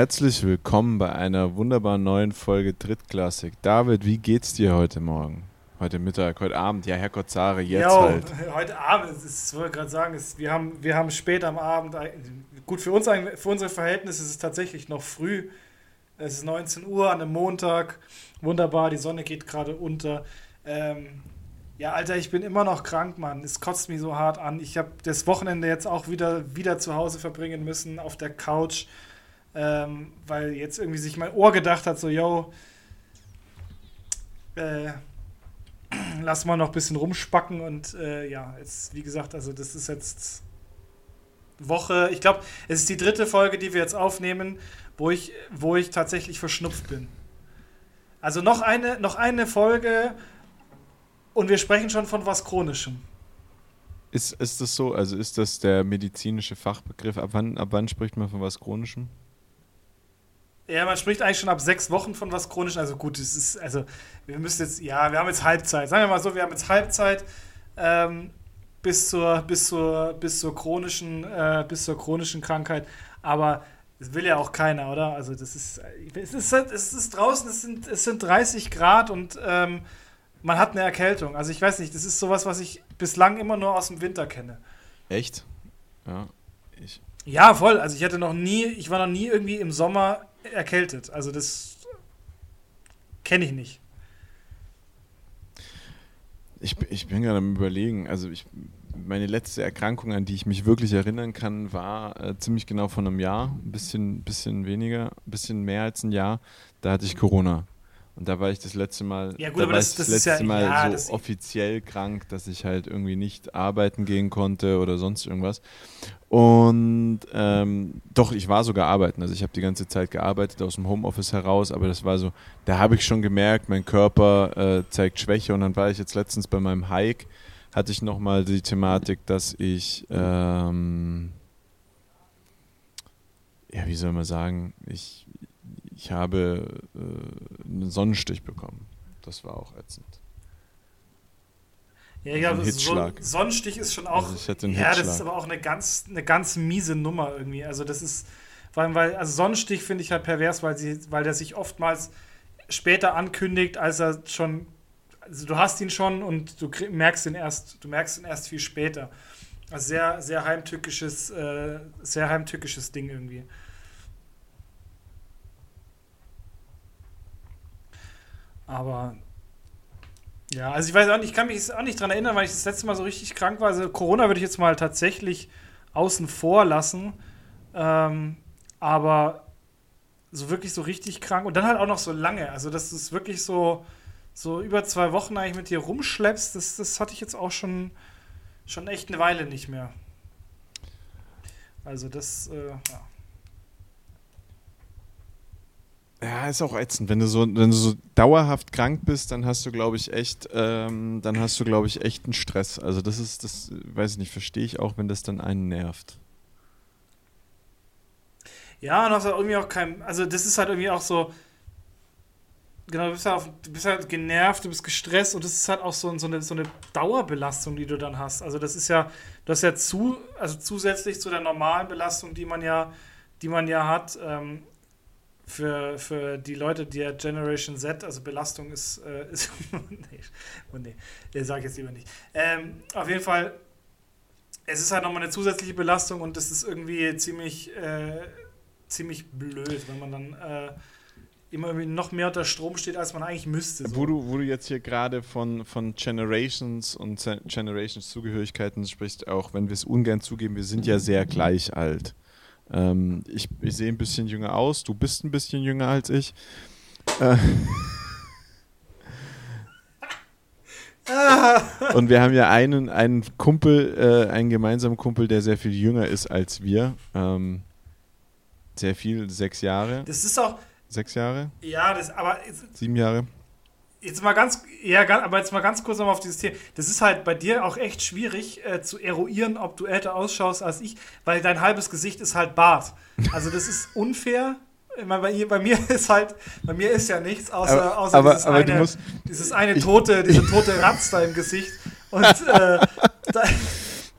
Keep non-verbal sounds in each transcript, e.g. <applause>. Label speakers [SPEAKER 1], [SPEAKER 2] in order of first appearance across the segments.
[SPEAKER 1] Herzlich willkommen bei einer wunderbaren neuen Folge Drittklassik. David, wie geht's dir heute Morgen? Heute Mittag, heute Abend? Ja, Herr Zare, jetzt
[SPEAKER 2] jo,
[SPEAKER 1] halt.
[SPEAKER 2] Heute Abend, ich wollte gerade sagen, ist, wir, haben, wir haben spät am Abend, gut, für, uns, für unsere Verhältnisse ist es tatsächlich noch früh. Es ist 19 Uhr an einem Montag. Wunderbar, die Sonne geht gerade unter. Ähm, ja, Alter, ich bin immer noch krank, Mann. Es kotzt mich so hart an. Ich habe das Wochenende jetzt auch wieder, wieder zu Hause verbringen müssen, auf der Couch, ähm, weil jetzt irgendwie sich mein Ohr gedacht hat, so, yo, äh, <clears throat> lass mal noch ein bisschen rumspacken und äh, ja, jetzt, wie gesagt, also das ist jetzt Woche, ich glaube, es ist die dritte Folge, die wir jetzt aufnehmen, wo ich, wo ich tatsächlich verschnupft bin. Also noch eine, noch eine Folge und wir sprechen schon von was Chronischem.
[SPEAKER 1] Ist, ist das so? Also ist das der medizinische Fachbegriff? Ab wann, ab wann spricht man von was Chronischem?
[SPEAKER 2] Ja, man spricht eigentlich schon ab sechs Wochen von was Chronischem. Also gut, es ist, also wir müssen jetzt, ja, wir haben jetzt Halbzeit. Sagen wir mal so, wir haben jetzt Halbzeit ähm, bis zur, bis zur, bis zur chronischen, äh, bis zur chronischen Krankheit. Aber das will ja auch keiner, oder? Also das ist, es ist, es ist draußen, es sind, es sind 30 Grad und ähm, man hat eine Erkältung. Also ich weiß nicht, das ist sowas, was ich bislang immer nur aus dem Winter kenne.
[SPEAKER 1] Echt? Ja, ich.
[SPEAKER 2] Ja, voll. Also ich hatte noch nie, ich war noch nie irgendwie im Sommer erkältet. Also das kenne ich nicht.
[SPEAKER 1] Ich, ich bin gerade am überlegen. Also ich, meine letzte Erkrankung, an die ich mich wirklich erinnern kann, war äh, ziemlich genau von einem Jahr. Ein bisschen, bisschen weniger, ein bisschen mehr als ein Jahr. Da hatte ich Corona. Und da war ich das letzte Mal,
[SPEAKER 2] ja, gut, da war
[SPEAKER 1] das,
[SPEAKER 2] ich das,
[SPEAKER 1] das
[SPEAKER 2] letzte
[SPEAKER 1] ja,
[SPEAKER 2] Mal
[SPEAKER 1] ja, so offiziell krank, dass ich halt irgendwie nicht arbeiten gehen konnte oder sonst irgendwas. Und ähm, doch, ich war sogar arbeiten. Also ich habe die ganze Zeit gearbeitet aus dem Homeoffice heraus, aber das war so, da habe ich schon gemerkt, mein Körper äh, zeigt Schwäche. Und dann war ich jetzt letztens bei meinem Hike, hatte ich nochmal die Thematik, dass ich, ähm, ja, wie soll man sagen, ich, ich habe äh, einen Sonnenstich bekommen. Das war auch ätzend.
[SPEAKER 2] Ja, ich glaube, so, Sonnenstich ist schon auch. Also ja, das ist aber auch eine ganz, eine ganz miese Nummer irgendwie. Also, das ist, vor allem, weil, also Sonnenstich finde ich halt pervers, weil, sie, weil der sich oftmals später ankündigt, als er schon. Also, du hast ihn schon und du merkst ihn erst, du merkst ihn erst viel später. Also, sehr, sehr heimtückisches, äh, sehr heimtückisches Ding irgendwie. Aber ja, also ich weiß auch nicht, ich kann mich auch nicht daran erinnern, weil ich das letzte Mal so richtig krank war. Also Corona würde ich jetzt mal tatsächlich außen vor lassen. Ähm, aber so wirklich so richtig krank und dann halt auch noch so lange. Also, dass du es wirklich so, so über zwei Wochen eigentlich mit dir rumschleppst, das, das hatte ich jetzt auch schon, schon echt eine Weile nicht mehr. Also, das, äh, ja.
[SPEAKER 1] Ja, ist auch ätzend. Wenn du so, wenn du so dauerhaft krank bist, dann hast du, glaube ich, echt, ähm, dann hast du, glaube ich, echt einen Stress. Also das ist, das, weiß ich nicht, verstehe ich auch, wenn das dann einen nervt.
[SPEAKER 2] Ja, und hast halt irgendwie auch kein, also das ist halt irgendwie auch so, genau, du bist halt, auf, du bist halt genervt, du bist gestresst und das ist halt auch so, so, eine, so eine Dauerbelastung, die du dann hast. Also das ist ja, das ist ja zu, also zusätzlich zu der normalen Belastung, die man ja, die man ja hat, ähm, für, für die Leute, ja Generation Z, also Belastung ist, äh, ist <laughs> nee, oh nee, nee sage ich jetzt lieber nicht. Ähm, auf jeden Fall, es ist halt nochmal eine zusätzliche Belastung und das ist irgendwie ziemlich, äh, ziemlich blöd, wenn man dann äh, immer noch mehr unter Strom steht, als man eigentlich müsste.
[SPEAKER 1] So. Wo, du, wo du jetzt hier gerade von, von Generations und Generations-Zugehörigkeiten sprichst, auch wenn wir es ungern zugeben, wir sind ja sehr gleich alt. Ähm, ich, ich sehe ein bisschen jünger aus, du bist ein bisschen jünger als ich. Äh, und wir haben ja einen, einen Kumpel, äh, einen gemeinsamen Kumpel, der sehr viel jünger ist als wir. Ähm, sehr viel, sechs Jahre.
[SPEAKER 2] Das ist auch.
[SPEAKER 1] Sechs Jahre?
[SPEAKER 2] Ja, das, aber.
[SPEAKER 1] Sieben Jahre.
[SPEAKER 2] Jetzt mal ganz, ja, aber jetzt mal ganz kurz nochmal auf dieses Thema. Das ist halt bei dir auch echt schwierig äh, zu eruieren, ob du älter ausschaust als ich, weil dein halbes Gesicht ist halt Bart. Also das ist <laughs> unfair. Bei, bei, mir ist halt, bei mir ist ja nichts außer, aber, außer
[SPEAKER 1] aber,
[SPEAKER 2] dieses,
[SPEAKER 1] aber
[SPEAKER 2] eine, dieses eine tote, diese tote Ratz da im Gesicht. Und äh, <laughs> da,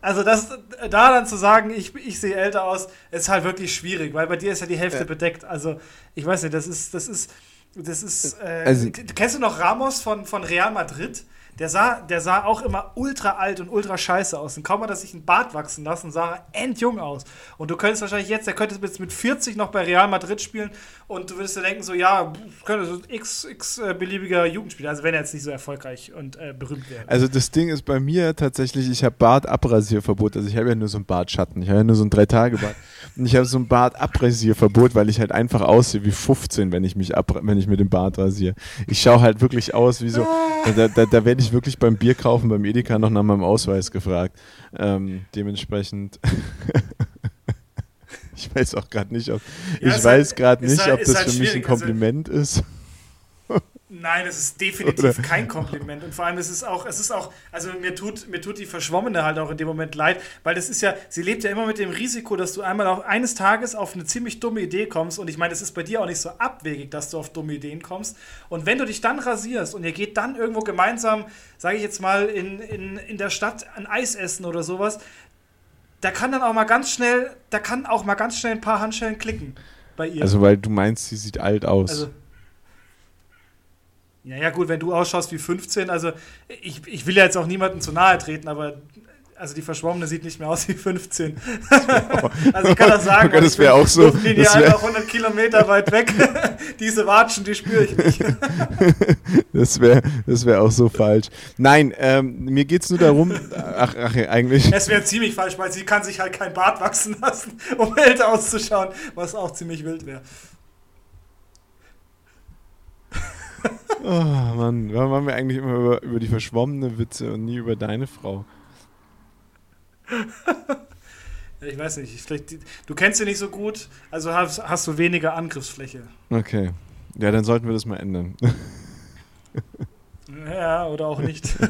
[SPEAKER 2] Also das, da dann zu sagen, ich, ich sehe älter aus, ist halt wirklich schwierig, weil bei dir ist ja die Hälfte ja. bedeckt. Also ich weiß nicht, das ist, das ist, das ist. Äh, also, kennst du noch Ramos von, von Real Madrid? Der sah, der sah auch immer ultra alt und ultra scheiße aus. Und kaum hat er sich einen Bart wachsen lassen, sah er endjung aus. Und du könntest wahrscheinlich jetzt, der könnte jetzt mit 40 noch bei Real Madrid spielen und du würdest dir denken, so, ja, könnte so x, x äh, beliebiger Jugendspieler, also wenn er jetzt nicht so erfolgreich und äh, berühmt wäre.
[SPEAKER 1] Also das Ding ist bei mir tatsächlich, ich habe Bartabrasierverbot. Also ich habe ja nur so einen Bartschatten. Ich habe ja nur so ein Drei-Tage-Bart. und ich habe so ein Bartabrasierverbot, weil ich halt einfach aussehe wie 15, wenn ich mich ab, wenn ich mit dem Bart rasiere. Ich schaue halt wirklich aus wie so, ah. da, da, da werde ich wirklich beim Bier kaufen beim Edeka noch nach meinem Ausweis gefragt. Ähm, dementsprechend. <laughs> ich weiß auch gerade nicht, ob ja, ich weiß gerade nicht, halt, ob das halt für mich ein also Kompliment also, ist.
[SPEAKER 2] Nein, es ist definitiv Oder? kein Kompliment. Und vor allem, es ist auch, es ist auch, also mir tut, mir tut die Verschwommene halt auch in dem Moment leid, weil das ist ja, sie lebt ja immer mit dem Risiko, dass du einmal auch eines Tages auf eine ziemlich dumme Idee kommst. Und ich meine, es ist bei dir auch nicht so abwegig, dass du auf dumme Ideen kommst. Und wenn du dich dann rasierst und ihr geht dann irgendwo gemeinsam, sage ich jetzt mal, in, in, in der Stadt ein Eis essen oder sowas, da kann dann auch mal ganz schnell, da kann auch mal ganz schnell ein paar Handschellen klicken bei ihr.
[SPEAKER 1] Also weil du meinst, sie sieht alt aus. Also
[SPEAKER 2] ja, ja, gut, wenn du ausschaust wie 15, also ich, ich will ja jetzt auch niemandem zu nahe treten, aber also die Verschwommene sieht nicht mehr aus wie 15. <laughs> also ich kann das sagen,
[SPEAKER 1] okay, das wäre auch so.
[SPEAKER 2] Luftlinie einfach 100 Kilometer weit weg. <laughs> Diese Watschen, die spüre ich nicht. <laughs>
[SPEAKER 1] das wäre das wär auch so falsch. Nein, ähm, mir geht es nur darum, ach, ach eigentlich.
[SPEAKER 2] Es wäre ziemlich falsch, weil sie kann sich halt kein Bart wachsen lassen, um älter auszuschauen, was auch ziemlich wild wäre.
[SPEAKER 1] Oh Mann, warum machen wir eigentlich immer über, über die verschwommene Witze und nie über deine Frau? <laughs>
[SPEAKER 2] ich weiß nicht, vielleicht, du kennst sie nicht so gut, also hast, hast du weniger Angriffsfläche.
[SPEAKER 1] Okay. Ja, dann sollten wir das mal ändern. <laughs>
[SPEAKER 2] ja, oder auch nicht. <laughs>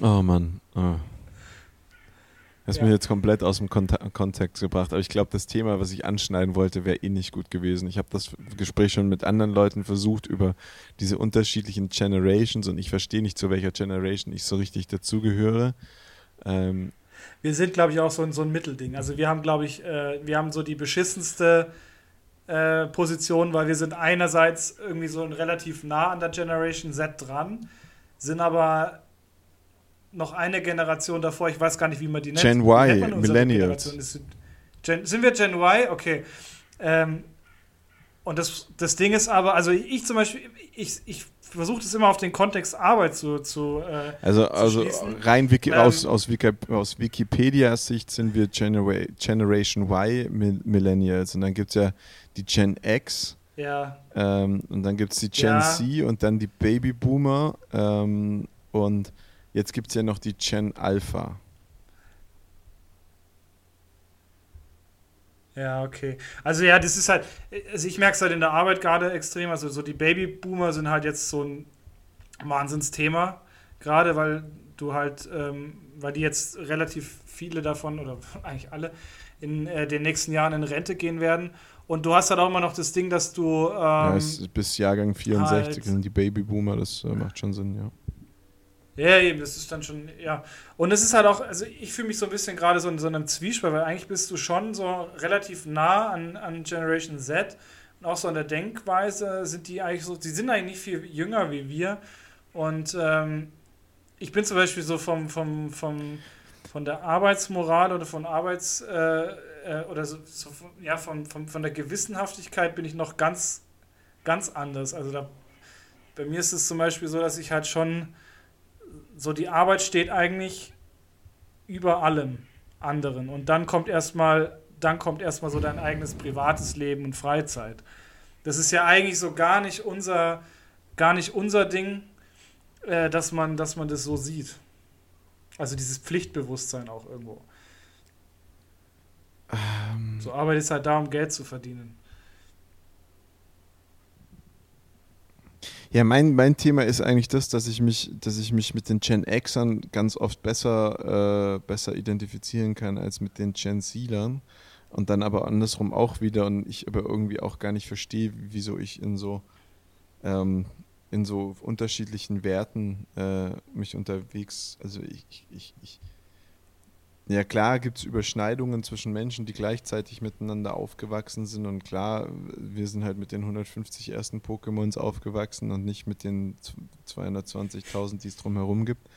[SPEAKER 1] oh Mann. Oh. Hast ja. mich jetzt komplett aus dem Kont Kontext gebracht. Aber ich glaube, das Thema, was ich anschneiden wollte, wäre eh nicht gut gewesen. Ich habe das Gespräch schon mit anderen Leuten versucht über diese unterschiedlichen Generations und ich verstehe nicht, zu welcher Generation ich so richtig dazugehöre. Ähm,
[SPEAKER 2] wir sind, glaube ich, auch so ein, so ein Mittelding. Also wir haben, glaube ich, äh, wir haben so die beschissenste äh, Position, weil wir sind einerseits irgendwie so relativ nah an der Generation Z dran, sind aber noch eine Generation davor, ich weiß gar nicht, wie man die nennt.
[SPEAKER 1] Gen Y, Millennials.
[SPEAKER 2] Gen, sind wir Gen Y? Okay. Ähm, und das, das Ding ist aber, also ich zum Beispiel, ich, ich versuche das immer auf den Kontext Arbeit zu, zu
[SPEAKER 1] äh, Also, zu also rein Wiki, ähm, aus, aus, Wiki, aus Wikipedia-Sicht sind wir Genera Generation Y Millennials und dann gibt es ja die Gen X.
[SPEAKER 2] Ja.
[SPEAKER 1] Ähm, und dann gibt es die Gen ja. C und dann die Baby Boomer. Ähm, und Jetzt gibt es ja noch die Gen Alpha.
[SPEAKER 2] Ja, okay. Also ja, das ist halt, also ich merke es halt in der Arbeit gerade extrem. Also so die Babyboomer sind halt jetzt so ein Wahnsinnsthema. Gerade weil du halt, ähm, weil die jetzt relativ viele davon, oder <laughs> eigentlich alle, in äh, den nächsten Jahren in Rente gehen werden. Und du hast halt auch immer noch das Ding, dass du. Ähm, ja,
[SPEAKER 1] bis Jahrgang 64 halt, sind die Babyboomer, das äh, macht schon Sinn, ja.
[SPEAKER 2] Ja, eben, das ist dann schon, ja. Und es ist halt auch, also ich fühle mich so ein bisschen gerade so in so einem Zwiespalt, weil eigentlich bist du schon so relativ nah an, an Generation Z und auch so an der Denkweise sind die eigentlich so, die sind eigentlich nicht viel jünger wie wir. Und ähm, ich bin zum Beispiel so vom, vom, vom, von der Arbeitsmoral oder von Arbeits, äh, äh, oder so, so ja, von, von, von der Gewissenhaftigkeit bin ich noch ganz, ganz anders. Also da, bei mir ist es zum Beispiel so, dass ich halt schon so die Arbeit steht eigentlich über allem anderen. Und dann kommt erstmal, dann kommt erstmal so dein eigenes privates Leben und Freizeit. Das ist ja eigentlich so gar nicht unser, gar nicht unser Ding, äh, dass, man, dass man das so sieht. Also dieses Pflichtbewusstsein auch irgendwo. Ähm. So Arbeit ist halt da, um Geld zu verdienen.
[SPEAKER 1] Ja, mein, mein Thema ist eigentlich das, dass ich mich, dass ich mich mit den Gen Xern ganz oft besser, äh, besser identifizieren kann als mit den Gen Zlern. Und dann aber andersrum auch wieder und ich aber irgendwie auch gar nicht verstehe, wieso ich in so ähm, in so unterschiedlichen Werten äh, mich unterwegs, also ich, ich, ich ja, klar gibt es Überschneidungen zwischen Menschen, die gleichzeitig miteinander aufgewachsen sind. Und klar, wir sind halt mit den 150 ersten Pokémons aufgewachsen und nicht mit den 220.000, die es drumherum gibt.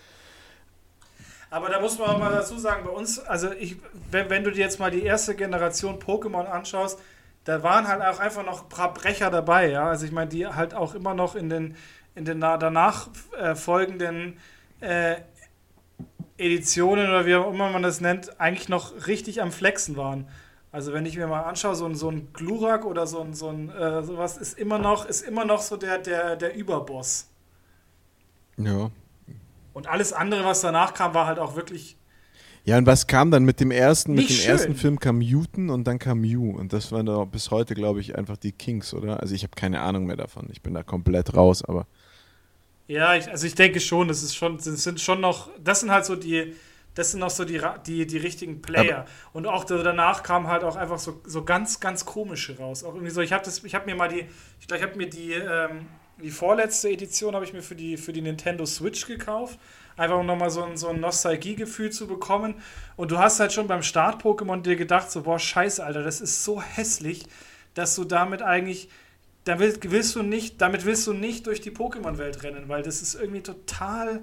[SPEAKER 2] Aber da muss man auch mal dazu sagen, bei uns, also ich, wenn, wenn du dir jetzt mal die erste Generation Pokémon anschaust, da waren halt auch einfach noch ein paar Brecher dabei, ja. Also ich meine, die halt auch immer noch in den, in den danach äh, folgenden äh, Editionen oder wie auch immer man das nennt, eigentlich noch richtig am Flexen waren. Also wenn ich mir mal anschaue, so ein, so ein Glurak oder so ein, so ein äh, sowas ist immer noch, ist immer noch so der, der, der Überboss.
[SPEAKER 1] Ja.
[SPEAKER 2] Und alles andere, was danach kam, war halt auch wirklich.
[SPEAKER 1] Ja, und was kam dann mit dem ersten, mit dem
[SPEAKER 2] schön.
[SPEAKER 1] ersten Film kam Mutant und dann kam Mew. Und das waren da bis heute, glaube ich, einfach die Kings, oder? Also ich habe keine Ahnung mehr davon. Ich bin da komplett raus, aber.
[SPEAKER 2] Ja, ich, also ich denke schon, das ist schon, das sind schon noch, das sind halt so die, das sind noch so die, die, die richtigen Player. Aber und auch danach kamen halt auch einfach so, so ganz, ganz komische raus. Auch irgendwie so, ich habe das, ich habe mir mal die, ich glaube, ich habe mir die, ähm, die vorletzte Edition habe ich mir für die, für die Nintendo Switch gekauft. Einfach um nochmal so ein, so ein Nostalgiegefühl zu bekommen. Und du hast halt schon beim Start-Pokémon dir gedacht, so, boah, scheiße, Alter, das ist so hässlich, dass du damit eigentlich da willst, willst du nicht, damit willst du nicht durch die Pokémon-Welt rennen, weil das ist irgendwie total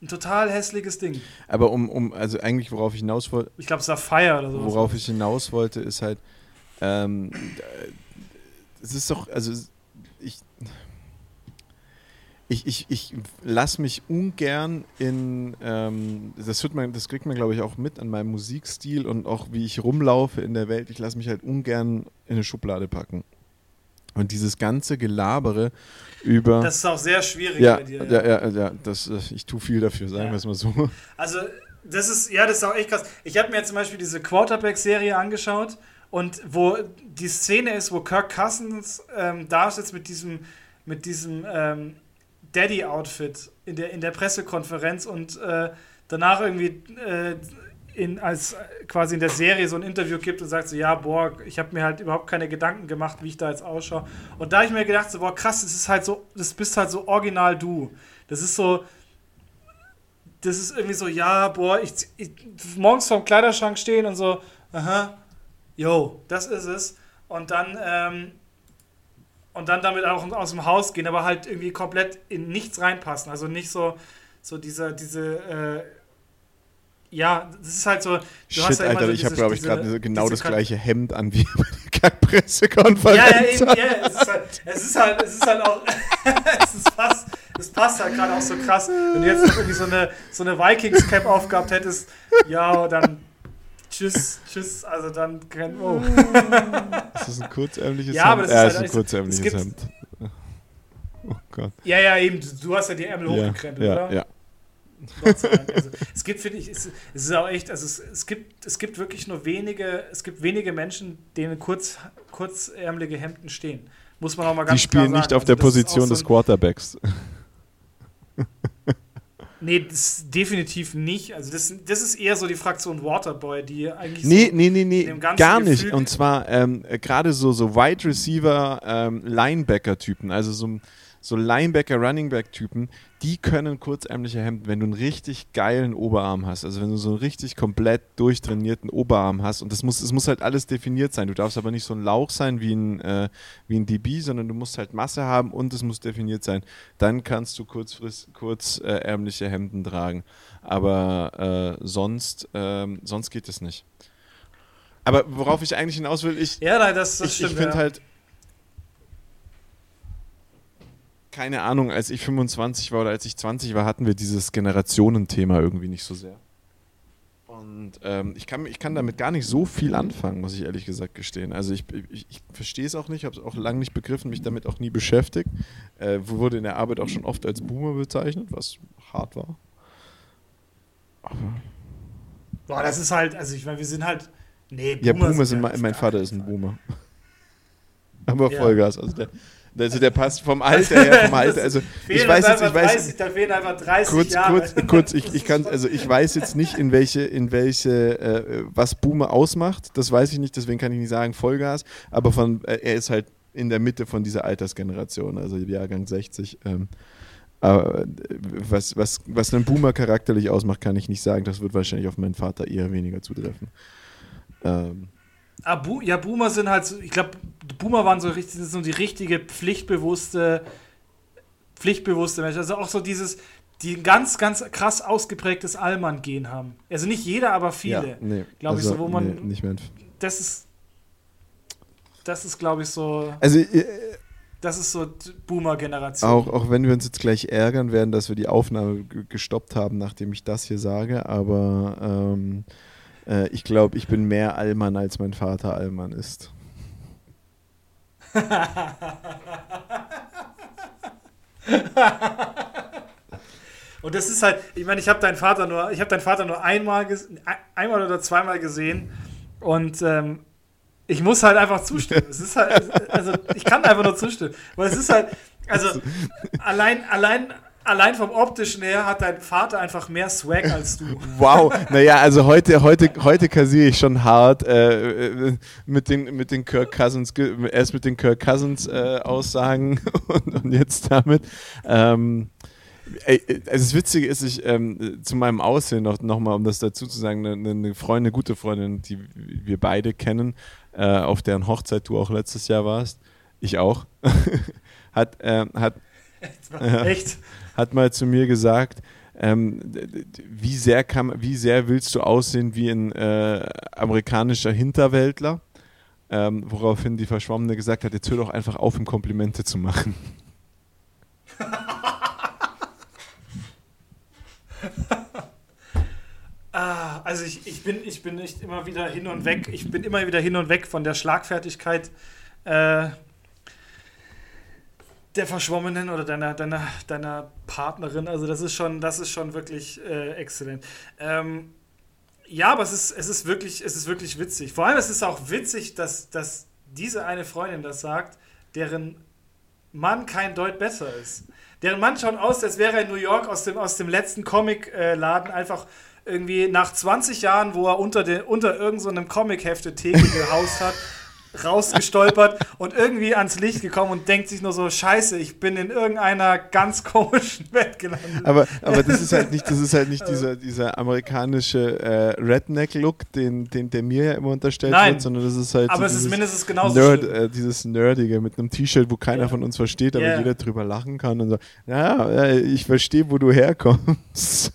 [SPEAKER 2] ein total hässliches Ding.
[SPEAKER 1] Aber um, um also eigentlich worauf ich hinaus wollte.
[SPEAKER 2] Ich glaube Sapphire oder so.
[SPEAKER 1] Worauf ich hinaus wollte, ist halt, ähm, es ist doch, also ich, ich, ich, ich lasse mich ungern in, ähm, das, wird man, das kriegt man glaube ich auch mit an meinem Musikstil und auch wie ich rumlaufe in der Welt, ich lasse mich halt ungern in eine Schublade packen. Und dieses ganze Gelabere über.
[SPEAKER 2] Das ist auch sehr schwierig
[SPEAKER 1] ja,
[SPEAKER 2] bei dir.
[SPEAKER 1] Ja, ja, ja, ja das, ich tue viel dafür, sagen
[SPEAKER 2] Ja.
[SPEAKER 1] wir es mal so. <laughs>
[SPEAKER 2] Also, das ist, ja, das ist auch echt krass. Ich habe mir zum Beispiel diese Quarterback-Serie angeschaut und wo die Szene ist, wo Kirk Cousins ähm, da sitzt mit diesem, mit diesem ähm, Daddy-Outfit in der, in der Pressekonferenz und äh, danach irgendwie äh, in, als äh, quasi in der Serie so ein Interview gibt und sagt so, ja, boah, ich habe mir halt überhaupt keine Gedanken gemacht, wie ich da jetzt ausschaue. Und da habe ich mir gedacht, so, boah, krass, das ist halt so, das bist halt so original du. Das ist so, das ist irgendwie so, ja, boah, ich, ich morgens vorm Kleiderschrank stehen und so, aha, yo, das ist es. Und dann, ähm, und dann damit auch aus dem Haus gehen, aber halt irgendwie komplett in nichts reinpassen. Also nicht so, so diese, diese, äh, ja, das ist halt so. Du
[SPEAKER 1] Shit,
[SPEAKER 2] ja immer
[SPEAKER 1] Alter,
[SPEAKER 2] so
[SPEAKER 1] ich habe, glaube ich, gerade genau das gleiche Hemd an wie bei der Kackpressekonferenz.
[SPEAKER 2] Ja, ja, eben, ja, es ist halt, es ist halt, es ist halt auch, <laughs> es ist fast, es passt halt gerade auch so krass. Wenn du jetzt noch irgendwie so eine, so eine Vikings-Cap aufgehabt hättest, ja, dann tschüss, tschüss, also dann oh.
[SPEAKER 1] Ist das ein kurzärmliches
[SPEAKER 2] Ja, aber
[SPEAKER 1] Hemd?
[SPEAKER 2] das ist
[SPEAKER 1] ja,
[SPEAKER 2] halt-
[SPEAKER 1] ist ein
[SPEAKER 2] es-
[SPEAKER 1] kurzärmliches Hemd. Oh Gott.
[SPEAKER 2] Ja, ja, eben, du, du hast ja die Ärmel
[SPEAKER 1] Ja,
[SPEAKER 2] hochgekrempelt,
[SPEAKER 1] ja,
[SPEAKER 2] oder?
[SPEAKER 1] ja.
[SPEAKER 2] Gott sei Dank. Also, es gibt, finde ich, es, es ist auch echt, also es, es, gibt, es gibt wirklich nur wenige, es gibt wenige Menschen, denen kurz, kurzärmelige Hemden stehen. Muss man auch mal ganz
[SPEAKER 1] Die spielen nicht auf der
[SPEAKER 2] Also auch
[SPEAKER 1] Position
[SPEAKER 2] so
[SPEAKER 1] des Quarterbacks. <laughs>
[SPEAKER 2] Nee, das definitiv nicht. Also das, das ist eher so die Fraktion Waterboy, die eigentlich
[SPEAKER 1] Nee,
[SPEAKER 2] so
[SPEAKER 1] nee, nee, nee, gar nicht. Und zwar ähm, äh, gerade so, so Wide Receiver, ähm, Linebacker-Typen, also so, so Linebacker, Running Back-Typen, die können kurzärmliche Hemden, wenn du einen richtig geilen Oberarm hast, also wenn du so einen richtig komplett durchtrainierten Oberarm hast und das muss, es muss halt alles definiert sein. Du darfst aber nicht so ein Lauch sein wie ein, äh, wie ein DB, sondern du musst halt Masse haben und es muss definiert sein. Dann kannst du kurzfrist, kurzärmliche Hemden tragen. Aber äh, sonst, ähm, sonst geht es nicht. Aber worauf ich eigentlich hinaus will, ich,
[SPEAKER 2] Ja, nein, das, das
[SPEAKER 1] ich, ich finde
[SPEAKER 2] ja.
[SPEAKER 1] halt, keine Ahnung, als ich 25 war oder als ich 20 war, hatten wir dieses Generationenthema irgendwie nicht so sehr. Und ähm, ich, kann, ich kann damit gar nicht so viel anfangen, muss ich ehrlich gesagt gestehen. Also ich, ich, ich verstehe es auch nicht, habe es auch lange nicht begriffen, mich damit auch nie beschäftigt. Äh, wurde in der Arbeit auch schon oft als Boomer bezeichnet, was hart war.
[SPEAKER 2] Boah, das ist halt, also ich meine, wir sind halt. Nee,
[SPEAKER 1] Ja, Boomer sind, mein, mein Vater ist ein. Boomer. <laughs> Aber
[SPEAKER 2] Ja.
[SPEAKER 1] Vollgas, also der, also der passt vom <laughs> Alter her, vom Alter, also <laughs> ich weiß jetzt, ich weiß
[SPEAKER 2] 30, da fehlen einfach 30
[SPEAKER 1] kurz,
[SPEAKER 2] Jahre.
[SPEAKER 1] kurz, kurz, <laughs> ich, ich kann, also ich weiß jetzt nicht, in welche, in welche, äh, was Boomer ausmacht, das weiß ich nicht, deswegen kann ich nicht sagen Vollgas, aber von, äh, er ist halt in der Mitte von dieser Altersgeneration, also Jahrgang 60. Ähm, aber was, was, was einen Boomer charakterlich ausmacht, kann ich nicht sagen. Das wird wahrscheinlich auf meinen Vater eher weniger zutreffen.
[SPEAKER 2] Ähm. Ja, Boomer sind halt, so, ich glaube, Boomer waren so, richtig, so die richtige pflichtbewusste, pflichtbewusste Menschen. Also auch so dieses, die ein ganz, ganz krass ausgeprägtes Allmann-Gen haben. Also nicht jeder, aber viele. Ja, nee, glaube also, ich, so, wo man. Nee, nicht mehr. Das ist. Das ist, glaube ich, so.
[SPEAKER 1] Also. Äh,
[SPEAKER 2] das ist so Boomer-Generation.
[SPEAKER 1] Auch, auch wenn wir uns jetzt gleich ärgern werden, dass wir die Aufnahme gestoppt haben, nachdem ich das hier sage, aber ähm, äh, ich glaube, ich bin mehr Allmann, als mein Vater Allmann ist. <laughs>
[SPEAKER 2] Und das ist halt, ich meine, ich habe deinen Vater nur, ich habe deinen Vater nur einmal, einmal oder zweimal gesehen und ähm, ich muss halt einfach zustimmen. Es ist halt, also ich kann einfach nur zustimmen, weil es ist halt, also <laughs> allein, allein, allein vom optischen her hat dein Vater einfach mehr Swag als du.
[SPEAKER 1] Wow, naja, also heute, heute, heute kassiere ich schon hart äh, äh, mit, den, mit den Kirk Cousins, erst mit den Kirk Cousins äh, Aussagen <laughs> und, und, jetzt damit. Ähm, Ey, also das Witzige ist, ich ähm, zu meinem Aussehen noch, noch mal, um das dazu zu sagen, eine, eine Freundin, eine gute Freundin, die wir beide kennen, äh, auf deren Hochzeit du auch letztes Jahr warst, ich auch, <laughs> hat, äh, hat, äh, Echt? Hat mal zu mir gesagt, ähm, wie, sehr kann, wie sehr willst du aussehen wie ein äh, amerikanischer Hinterwäldler? Ähm, woraufhin die Verschwommene gesagt hat, jetzt hör doch einfach auf, ihm Komplimente zu machen. <laughs>
[SPEAKER 2] ah, also ich, ich, bin, ich bin nicht immer wieder hin und weg. Ich bin immer wieder hin und weg von der Schlagfertigkeit äh, der Verschwommenen oder deiner, deiner, deiner Partnerin. Also das ist schon, das ist schon wirklich äh, exzellent. Ähm, ja, aber es ist, es, ist wirklich, es ist wirklich witzig. Vor allem es ist auch witzig, dass, dass diese eine Freundin das sagt, deren Mann kein Deut besser ist. Deren Mann schaut aus, als wäre er in New York aus dem, aus dem letzten Comic-Laden einfach irgendwie nach 20 Jahren, wo er unter, den, unter irgendeinem Comic-Hefte Theke gehaust hat, rausgestolpert <laughs> und irgendwie ans Licht gekommen und denkt sich nur so, scheiße, ich bin in irgendeiner ganz komischen <laughs> Welt gelandet.
[SPEAKER 1] Aber, aber das ist halt nicht, das ist halt <laughs> nicht dieser, dieser amerikanische äh, Redneck-Look, den, den der mir ja immer unterstellt Nein, wird, sondern das ist halt
[SPEAKER 2] aber so es ist mindestens genauso
[SPEAKER 1] Nerd, äh, dieses Nerdige mit einem T-Shirt, wo keiner ja. von uns versteht, aber yeah. jeder drüber lachen kann und so, ja, ich verstehe, wo du herkommst.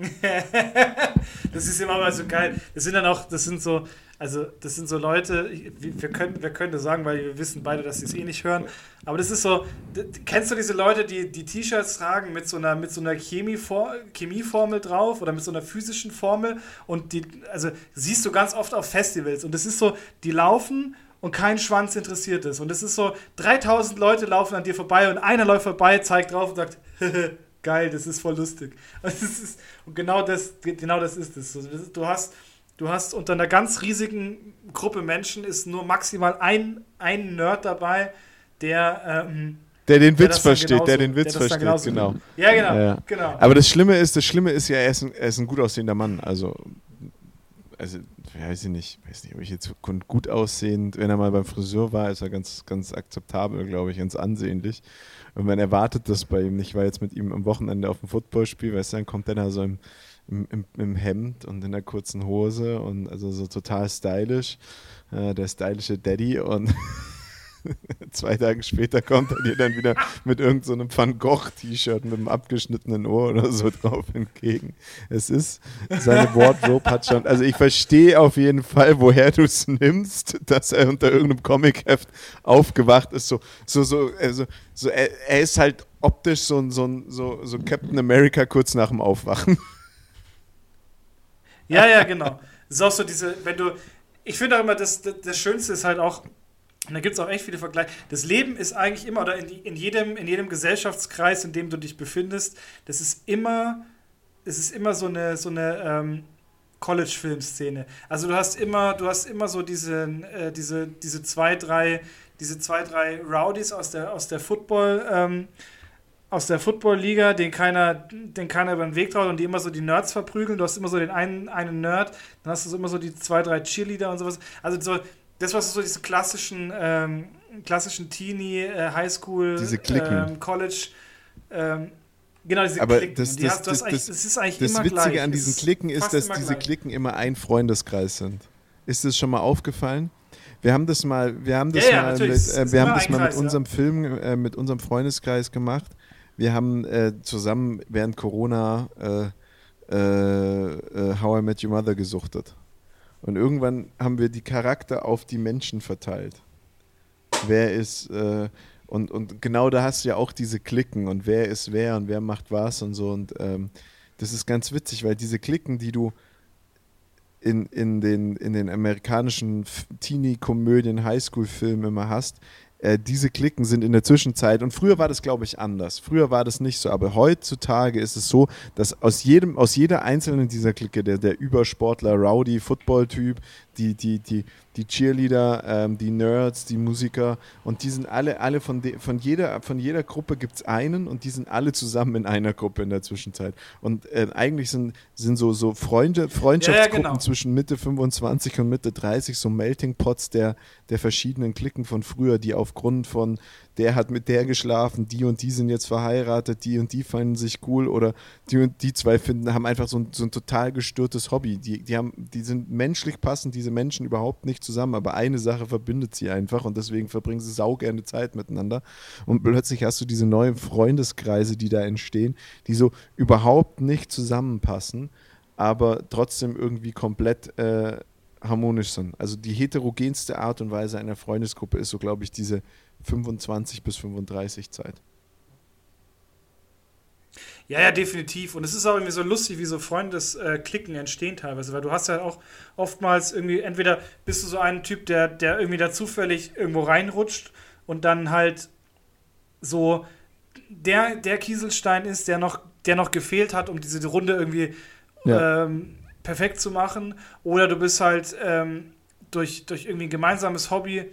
[SPEAKER 1] <laughs>
[SPEAKER 2] das ist immer mal so geil. Das sind dann auch, das sind so, also das sind so Leute, wir können, wir können das sagen, weil wir wissen beide, dass sie es eh nicht hören. Aber das ist so, kennst du diese Leute, die die T-Shirts tragen mit so einer, mit so einer Chemieformel drauf oder mit so einer physischen Formel und die, also siehst du ganz oft auf Festivals und das ist so, die laufen und kein Schwanz interessiert ist. Und das ist so, 3000 Leute laufen an dir vorbei und einer läuft vorbei, zeigt drauf und sagt, <laughs> geil, das ist voll lustig. Und, <laughs> das ist, und genau, das, genau das ist es. Du hast, du hast unter einer ganz riesigen Gruppe Menschen ist nur maximal ein, ein Nerd dabei, der. Ähm,
[SPEAKER 1] der den der Witz versteht, genauso, der den Witz der versteht, genau.
[SPEAKER 2] Ja, genau, ja. genau.
[SPEAKER 1] Aber das Schlimme ist, das Schlimme ist ja, er ist ein, er ist ein gut aussehender Mann. Also, also, weiß ich nicht, weiß nicht, ob ich jetzt gut aussehend, wenn er mal beim Friseur war, ist er ganz, ganz akzeptabel, glaube ich, ganz ansehnlich. Und man erwartet das bei ihm. Ich war jetzt mit ihm am Wochenende auf dem Footballspiel, weißt du, dann kommt er da so im, im, im, im, Hemd und in der kurzen Hose und also so total stylisch. Äh, der stylische Daddy und <laughs> Zwei Tage später kommt er dir dann wieder mit irgendeinem so Van Gogh-T-Shirt mit einem abgeschnittenen Ohr oder so drauf entgegen. Es ist, seine Wardrobe hat schon, also ich verstehe auf jeden Fall, woher du es nimmst, dass er unter irgendeinem Comic-Heft aufgewacht ist. So, so, so, also, so er, er ist halt optisch so, so, so, so Captain America kurz nach dem Aufwachen.
[SPEAKER 2] Ja, ja, genau. Das ist auch so diese, wenn du, ich finde auch immer, das, das, das Schönste ist halt auch, und da gibt es auch echt viele Vergleiche. Das Leben ist eigentlich immer, oder in, in, jedem, in jedem Gesellschaftskreis, in dem du dich befindest, das ist immer, es ist immer so eine, so eine ähm, College-Film-Szene. Also du hast immer, du hast immer so diese, äh, diese, diese zwei, drei, diese zwei, drei Rowdies aus der, aus der Football, ähm, aus der Football-Liga, den keiner, den keiner über den Weg traut und die immer so die Nerds verprügeln. Du hast immer so den einen, einen Nerd, dann hast du so immer so die zwei, drei Cheerleader und sowas. Also so, das was so diese klassischen, ähm, klassischen Teenie, äh, Highschool,
[SPEAKER 1] diese Klicken.
[SPEAKER 2] Ähm, College, ähm, genau diese
[SPEAKER 1] Aber
[SPEAKER 2] Klicken.
[SPEAKER 1] das, das,
[SPEAKER 2] hast-
[SPEAKER 1] das, das,
[SPEAKER 2] es ist eigentlich
[SPEAKER 1] das
[SPEAKER 2] immer
[SPEAKER 1] Witzige
[SPEAKER 2] gleich.
[SPEAKER 1] an
[SPEAKER 2] Es
[SPEAKER 1] diesen Klicken ist, dass diese
[SPEAKER 2] gleich.
[SPEAKER 1] Klicken immer ein Freundeskreis sind. Ist das schon mal aufgefallen? Wir haben das mal, wir haben das
[SPEAKER 2] Ja, ja,
[SPEAKER 1] mal
[SPEAKER 2] natürlich.
[SPEAKER 1] mit, äh, wir haben das mal mit
[SPEAKER 2] Kreis, ja.
[SPEAKER 1] unserem Film, äh, mit unserem Freundeskreis gemacht. Wir haben äh, zusammen während Corona äh, äh, äh, How I Met Your Mother gesuchtet. Und irgendwann haben wir die Charakter auf die Menschen verteilt. Wer ist, äh, und, und genau da hast du ja auch diese Klicken und wer ist wer und wer macht was und so. Und ähm, das ist ganz witzig, weil diese Klicken, die du in, in, den, in den amerikanischen Teenie-Komödien, Highschool-Filmen immer hast, äh, diese Klicken sind in der Zwischenzeit, und früher war das, glaube ich, anders. Früher war das nicht so, aber heutzutage ist es so, dass aus jedem, aus jeder einzelnen dieser Clique, der, der Übersportler, Rowdy, Football-Typ, die, die, die, die Cheerleader, ähm, die Nerds, die Musiker, und die sind alle, alle von, de, von, jeder, von jeder Gruppe gibt es einen und die sind alle zusammen in einer Gruppe in der Zwischenzeit. Und äh, eigentlich sind, sind so, so Freunde, Freundschaftsgruppen
[SPEAKER 2] genau.
[SPEAKER 1] zwischen Mitte 25 und Mitte 30, so Melting Pots der, der verschiedenen Klicken von früher, die aufgrund von der hat mit der geschlafen, die und die sind jetzt verheiratet, die und die fanden sich cool oder die und die zwei finden, haben einfach so ein, so ein total gestörtes Hobby. Die, die, haben, die sind menschlich passend, diese Menschen überhaupt nicht zusammen, aber eine Sache verbindet sie einfach und deswegen verbringen sie saugerne Zeit miteinander. Und plötzlich hast du diese neuen Freundeskreise, die da entstehen, die so überhaupt nicht zusammenpassen, aber trotzdem irgendwie komplett äh, harmonisch sind. Also die heterogenste Art und Weise einer Freundesgruppe ist so, glaube ich, diese 25 bis 35 Zeit.
[SPEAKER 2] Ja, ja, definitiv. Und es ist auch irgendwie so lustig, wie so Freundesklicken entstehen teilweise, weil du hast ja auch oftmals irgendwie, entweder bist du so ein Typ, der, der irgendwie da zufällig irgendwo reinrutscht und dann halt so der, der Kieselstein ist, der noch, der noch gefehlt hat, um diese Runde irgendwie
[SPEAKER 1] Ja.
[SPEAKER 2] ähm, perfekt zu machen. Oder du bist halt ähm, durch, durch irgendwie ein gemeinsames Hobby,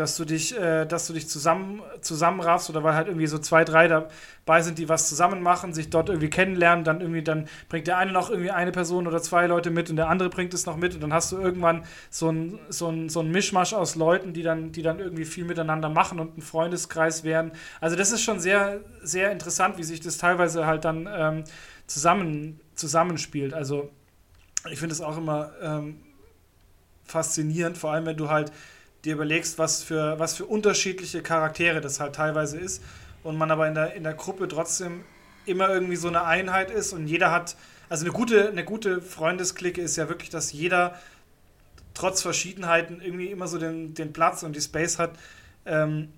[SPEAKER 2] dass du dich, äh, dass du dich zusammen, zusammenraffst oder weil halt irgendwie so zwei, drei dabei sind, die was zusammen machen, sich dort irgendwie kennenlernen, dann irgendwie, dann bringt der eine noch irgendwie eine Person oder zwei Leute mit und der andere bringt es noch mit und dann hast du irgendwann so ein, so ein, so ein Mischmasch aus Leuten, die dann, die dann irgendwie viel miteinander machen und ein Freundeskreis werden. Also das ist schon sehr, sehr interessant, wie sich das teilweise halt dann ähm, zusammen, zusammenspielt. Also ich finde es auch immer ähm, faszinierend, vor allem wenn du halt dir überlegst, was für, was für unterschiedliche Charaktere das halt teilweise ist und man aber in der, in der Gruppe trotzdem immer irgendwie so eine Einheit ist und jeder hat, also eine gute, eine gute Freundesklicke ist ja wirklich, dass jeder trotz Verschiedenheiten irgendwie immer so den, den Platz und die Space hat, ähm,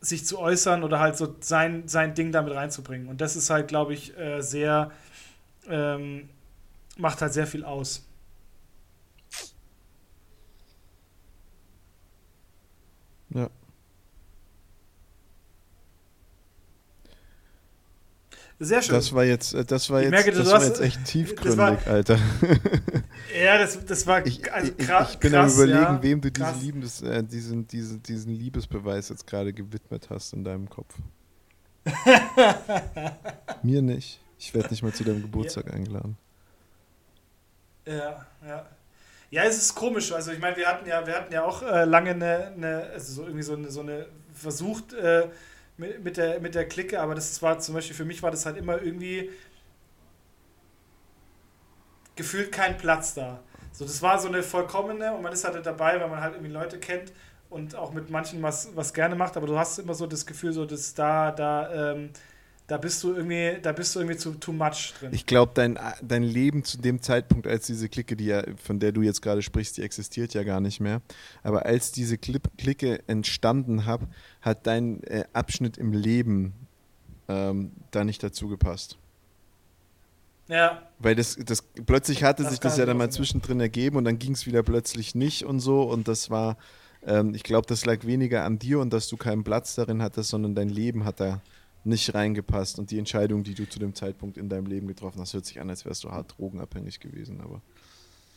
[SPEAKER 2] sich zu äußern oder halt so sein, sein Ding damit reinzubringen. Und das ist halt, glaube ich, äh, sehr, ähm, macht halt sehr viel aus.
[SPEAKER 1] Ja.
[SPEAKER 2] Sehr schön.
[SPEAKER 1] Das war jetzt, äh, das war
[SPEAKER 2] Ich
[SPEAKER 1] jetzt,
[SPEAKER 2] merke,
[SPEAKER 1] das war jetzt echt tiefgründig,
[SPEAKER 2] war-
[SPEAKER 1] Alter. <laughs>
[SPEAKER 2] ja, das, das war
[SPEAKER 1] Ich,
[SPEAKER 2] also
[SPEAKER 1] ich,
[SPEAKER 2] kra-
[SPEAKER 1] ich bin
[SPEAKER 2] krass,
[SPEAKER 1] am überlegen,
[SPEAKER 2] ja.
[SPEAKER 1] wem du
[SPEAKER 2] Krass.
[SPEAKER 1] diesen, Liebes, äh, diesen, diesen, diesen Liebesbeweis jetzt gerade gewidmet hast in deinem Kopf. <laughs> Mir nicht. Ich werde nicht mal zu deinem Geburtstag eingeladen.
[SPEAKER 2] Ja, ja. Ja, es ist komisch. Also ich meine, wir hatten ja, wir hatten ja auch äh, lange eine, eine, also so irgendwie so eine, so eine versucht äh, mit, mit, der, mit der Clique, aber das war zum Beispiel für mich war das halt immer irgendwie gefühlt kein Platz da. So, das war so eine vollkommene und man ist halt dabei, weil man halt irgendwie Leute kennt und auch mit manchen was, was gerne macht, aber du hast immer so das Gefühl, so dass da, da, ähm, da bist du irgendwie, da bist du irgendwie zu too much drin.
[SPEAKER 1] Ich glaube, dein, dein Leben zu dem Zeitpunkt, als diese Clique, die ja, von der du jetzt gerade sprichst, die existiert ja gar nicht mehr. Aber als diese Clip, Clique entstanden hat, hat dein äh, Abschnitt im Leben ähm, da nicht dazu gepasst.
[SPEAKER 2] ja,
[SPEAKER 1] Weil das, das plötzlich hatte
[SPEAKER 2] Das
[SPEAKER 1] sich das ja dann mal zwischendrin ergeben und dann ging es wieder plötzlich nicht und so. Und das war, ähm, ich glaube, das lag weniger an dir und dass du keinen Platz darin hattest, sondern dein Leben hat da nicht reingepasst. Und die Entscheidung, die du zu dem Zeitpunkt in deinem Leben getroffen hast, hört sich an, als wärst du hart drogenabhängig gewesen. Aber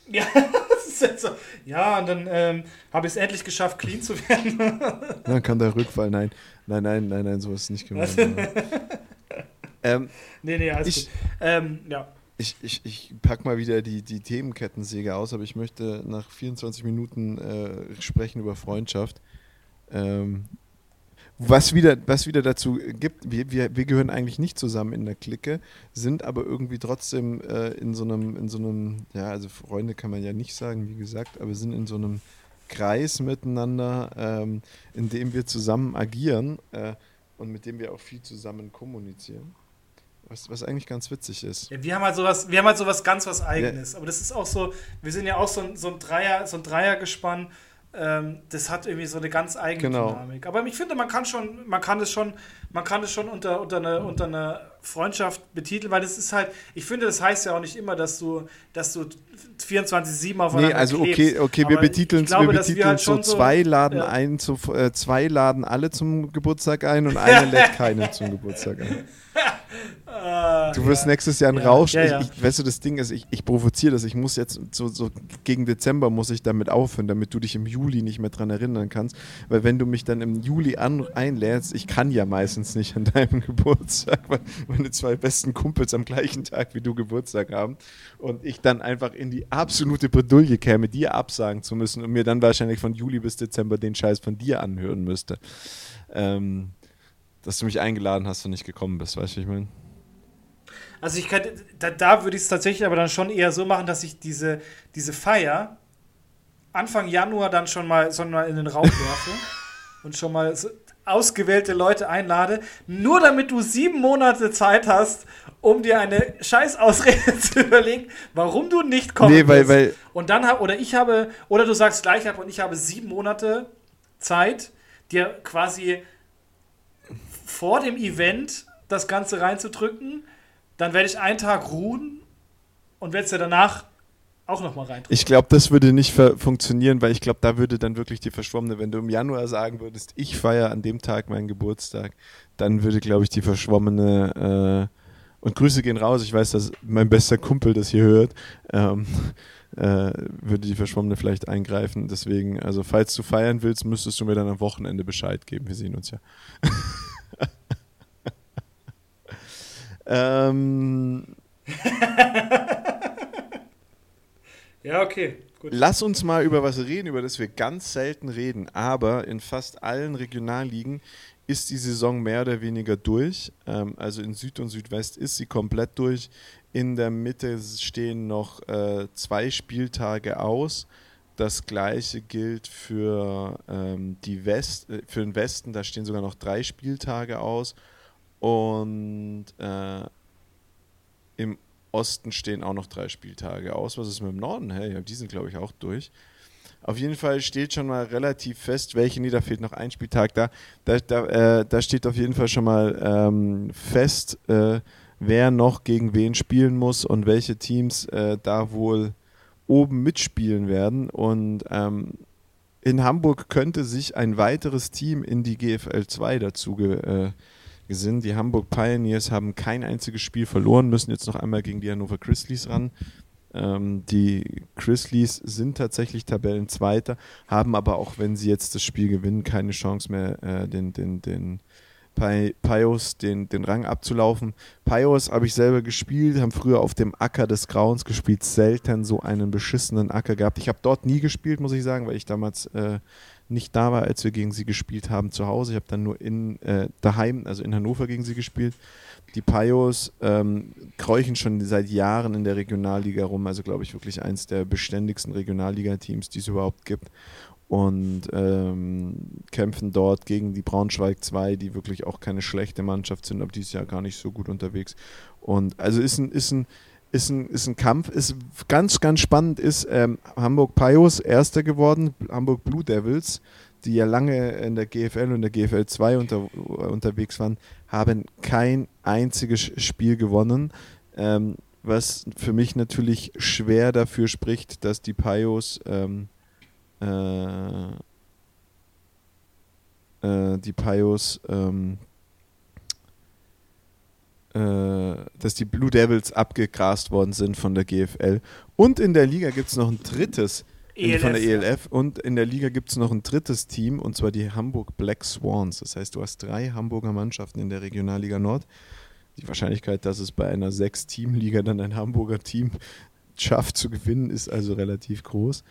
[SPEAKER 2] Ja, <laughs> das ist jetzt so. Ja, und dann ähm, habe ich es endlich geschafft, clean zu werden. <laughs>
[SPEAKER 1] dann kann der Rückfall. Nein, nein, nein, nein, nein, so ist es nicht gemeint. <laughs> ähm,
[SPEAKER 2] nee, nee, alles
[SPEAKER 1] Ich-
[SPEAKER 2] gut. Ähm, ja.
[SPEAKER 1] ich, ich, ich pack mal wieder die, die Themenkettensäge aus, aber ich möchte nach 24 Minuten äh, sprechen über Freundschaft. Ähm, was wieder, was wieder dazu gibt, wir, wir, wir gehören eigentlich nicht zusammen in der Clique, sind aber irgendwie trotzdem äh, in so einem, in so einem, ja, also Freunde kann man ja nicht sagen, wie gesagt, aber sind in so einem Kreis miteinander, ähm, in dem wir zusammen agieren äh, und mit dem wir auch viel zusammen kommunizieren. Was, was eigentlich ganz witzig ist.
[SPEAKER 2] Ja, wir haben halt sowas, wir haben halt sowas ganz was Eigenes. Ja. Aber das ist auch so, wir sind ja auch so ein, so ein Dreier, so ein Dreiergespann das hat irgendwie so eine ganz eigene genau. Dynamik. Aber ich finde, man kann schon, man kann es schon, man kann es schon unter, unter, eine, unter eine Freundschaft betiteln, weil das ist halt, ich finde, das heißt ja auch nicht immer, dass du, dass du 24-7 aufeinander
[SPEAKER 1] Nee, also okay, okay, wir betiteln es, wir betiteln halt so, zwei laden ja. ein, zu, äh, zwei laden alle zum Geburtstag ein und einer <laughs> lädt keinen zum Geburtstag ein. Ah, <laughs> du wirst ja. nächstes Jahr ein ja. Rausch. Ja, ich, ich, weißt du, das Ding ist, ich, ich provoziere das. Ich muss jetzt so, so, gegen Dezember muss ich damit aufhören, damit du dich im Juli nicht mehr dran erinnern kannst. Weil wenn du mich dann im Juli an, einlädst, ich kann ja meistens nicht an deinem <laughs> Geburtstag, weil meine zwei besten Kumpels am gleichen Tag wie du Geburtstag haben und ich dann einfach in die absolute Bredouille käme, dir absagen zu müssen und mir dann wahrscheinlich von Juli bis Dezember den Scheiß von dir anhören müsste. Ähm, dass du mich eingeladen hast und nicht gekommen bist, weißt du, wie ich meine?
[SPEAKER 2] Also ich kann, da, da würde ich es tatsächlich aber dann schon eher so machen, dass ich diese, diese Feier Anfang Januar dann schon mal, schon mal in den Raum <laughs> werfe und schon mal so ausgewählte Leute einlade, nur damit du sieben Monate Zeit hast, um dir eine Scheißausrede <laughs> zu überlegen, warum du nicht kommst. Nee,
[SPEAKER 1] weil, weil
[SPEAKER 2] und dann hab, oder ich habe, oder du sagst gleich ab und ich habe sieben Monate Zeit, dir quasi vor dem Event das Ganze reinzudrücken dann werde ich einen Tag ruhen und werde es ja danach auch nochmal rein.
[SPEAKER 1] Ich glaube, das würde nicht funktionieren, weil ich glaube, da würde dann wirklich die Verschwommene, wenn du im Januar sagen würdest, ich feiere an dem Tag meinen Geburtstag, dann würde, glaube ich, die Verschwommene äh, und Grüße gehen raus, ich weiß, dass mein bester Kumpel das hier hört, ähm, äh, würde die Verschwommene vielleicht eingreifen. Deswegen, also falls du feiern willst, müsstest du mir dann am Wochenende Bescheid geben. Wir sehen uns ja. <laughs> <laughs> Ähm, <laughs>
[SPEAKER 2] ja, okay.
[SPEAKER 1] Gut. Lass uns mal über was reden, über das wir ganz selten reden. Aber in fast allen Regionalligen ist die Saison mehr oder weniger durch. Ähm, also in Süd und Südwest ist sie komplett durch. In der Mitte stehen noch äh, zwei Spieltage aus. Das gleiche gilt für, ähm, die West, äh, für den Westen, da stehen sogar noch drei Spieltage aus. Und äh, im Osten stehen auch noch drei Spieltage aus. Was ist mit dem Norden? Hey, die sind, glaube ich, auch durch. Auf jeden Fall steht schon mal relativ fest, welche, nee, da fehlt noch ein Spieltag da. Da, da, äh, da steht auf jeden Fall schon mal ähm, fest, äh, wer noch gegen wen spielen muss und welche Teams äh, da wohl oben mitspielen werden. Und ähm, in Hamburg könnte sich ein weiteres Team in die GFL 2 dazu äh, sind. Die Hamburg Pioneers haben kein einziges Spiel verloren, müssen jetzt noch einmal gegen die Hannover Grizzlies ran. Ähm, die Grizzlies sind tatsächlich Tabellenzweiter, haben aber auch, wenn sie jetzt das Spiel gewinnen, keine Chance mehr, äh, den, den, den Pios den, den Rang abzulaufen. Pios habe ich selber gespielt, haben früher auf dem Acker des Grauens gespielt, selten so einen beschissenen Acker gehabt. Ich habe dort nie gespielt, muss ich sagen, weil ich damals äh, nicht da war, als wir gegen sie gespielt haben zu Hause. Ich habe dann nur in äh, daheim, also in Hannover gegen sie gespielt. Die Payos ähm, kräuchen schon seit Jahren in der Regionalliga rum, also glaube ich wirklich eins der beständigsten Regionalliga-Teams, die es überhaupt gibt. Und ähm, kämpfen dort gegen die Braunschweig 2, die wirklich auch keine schlechte Mannschaft sind, aber dieses Jahr gar nicht so gut unterwegs. Und also ist ein, ist ein ist ein, ist ein Kampf, ist ganz, ganz spannend, ist ähm, Hamburg Pios Erster geworden, Hamburg Blue Devils, die ja lange in der GFL und der GFL 2 unter, unterwegs waren, haben kein einziges Spiel gewonnen, ähm, was für mich natürlich schwer dafür spricht, dass die Pios ähm, äh, äh, die Pios ähm, äh, dass die Blue Devils abgegrast worden sind von der GFL. Und in der Liga gibt es noch ein drittes ELF, von der ELF. Und in der Liga gibt es noch ein drittes Team, und zwar die Hamburg Black Swans. Das heißt, du hast drei Hamburger Mannschaften in der Regionalliga Nord. Die Wahrscheinlichkeit, dass es bei einer Sechs-Team-Liga dann ein Hamburger Team <laughs> schafft zu gewinnen, ist also relativ groß.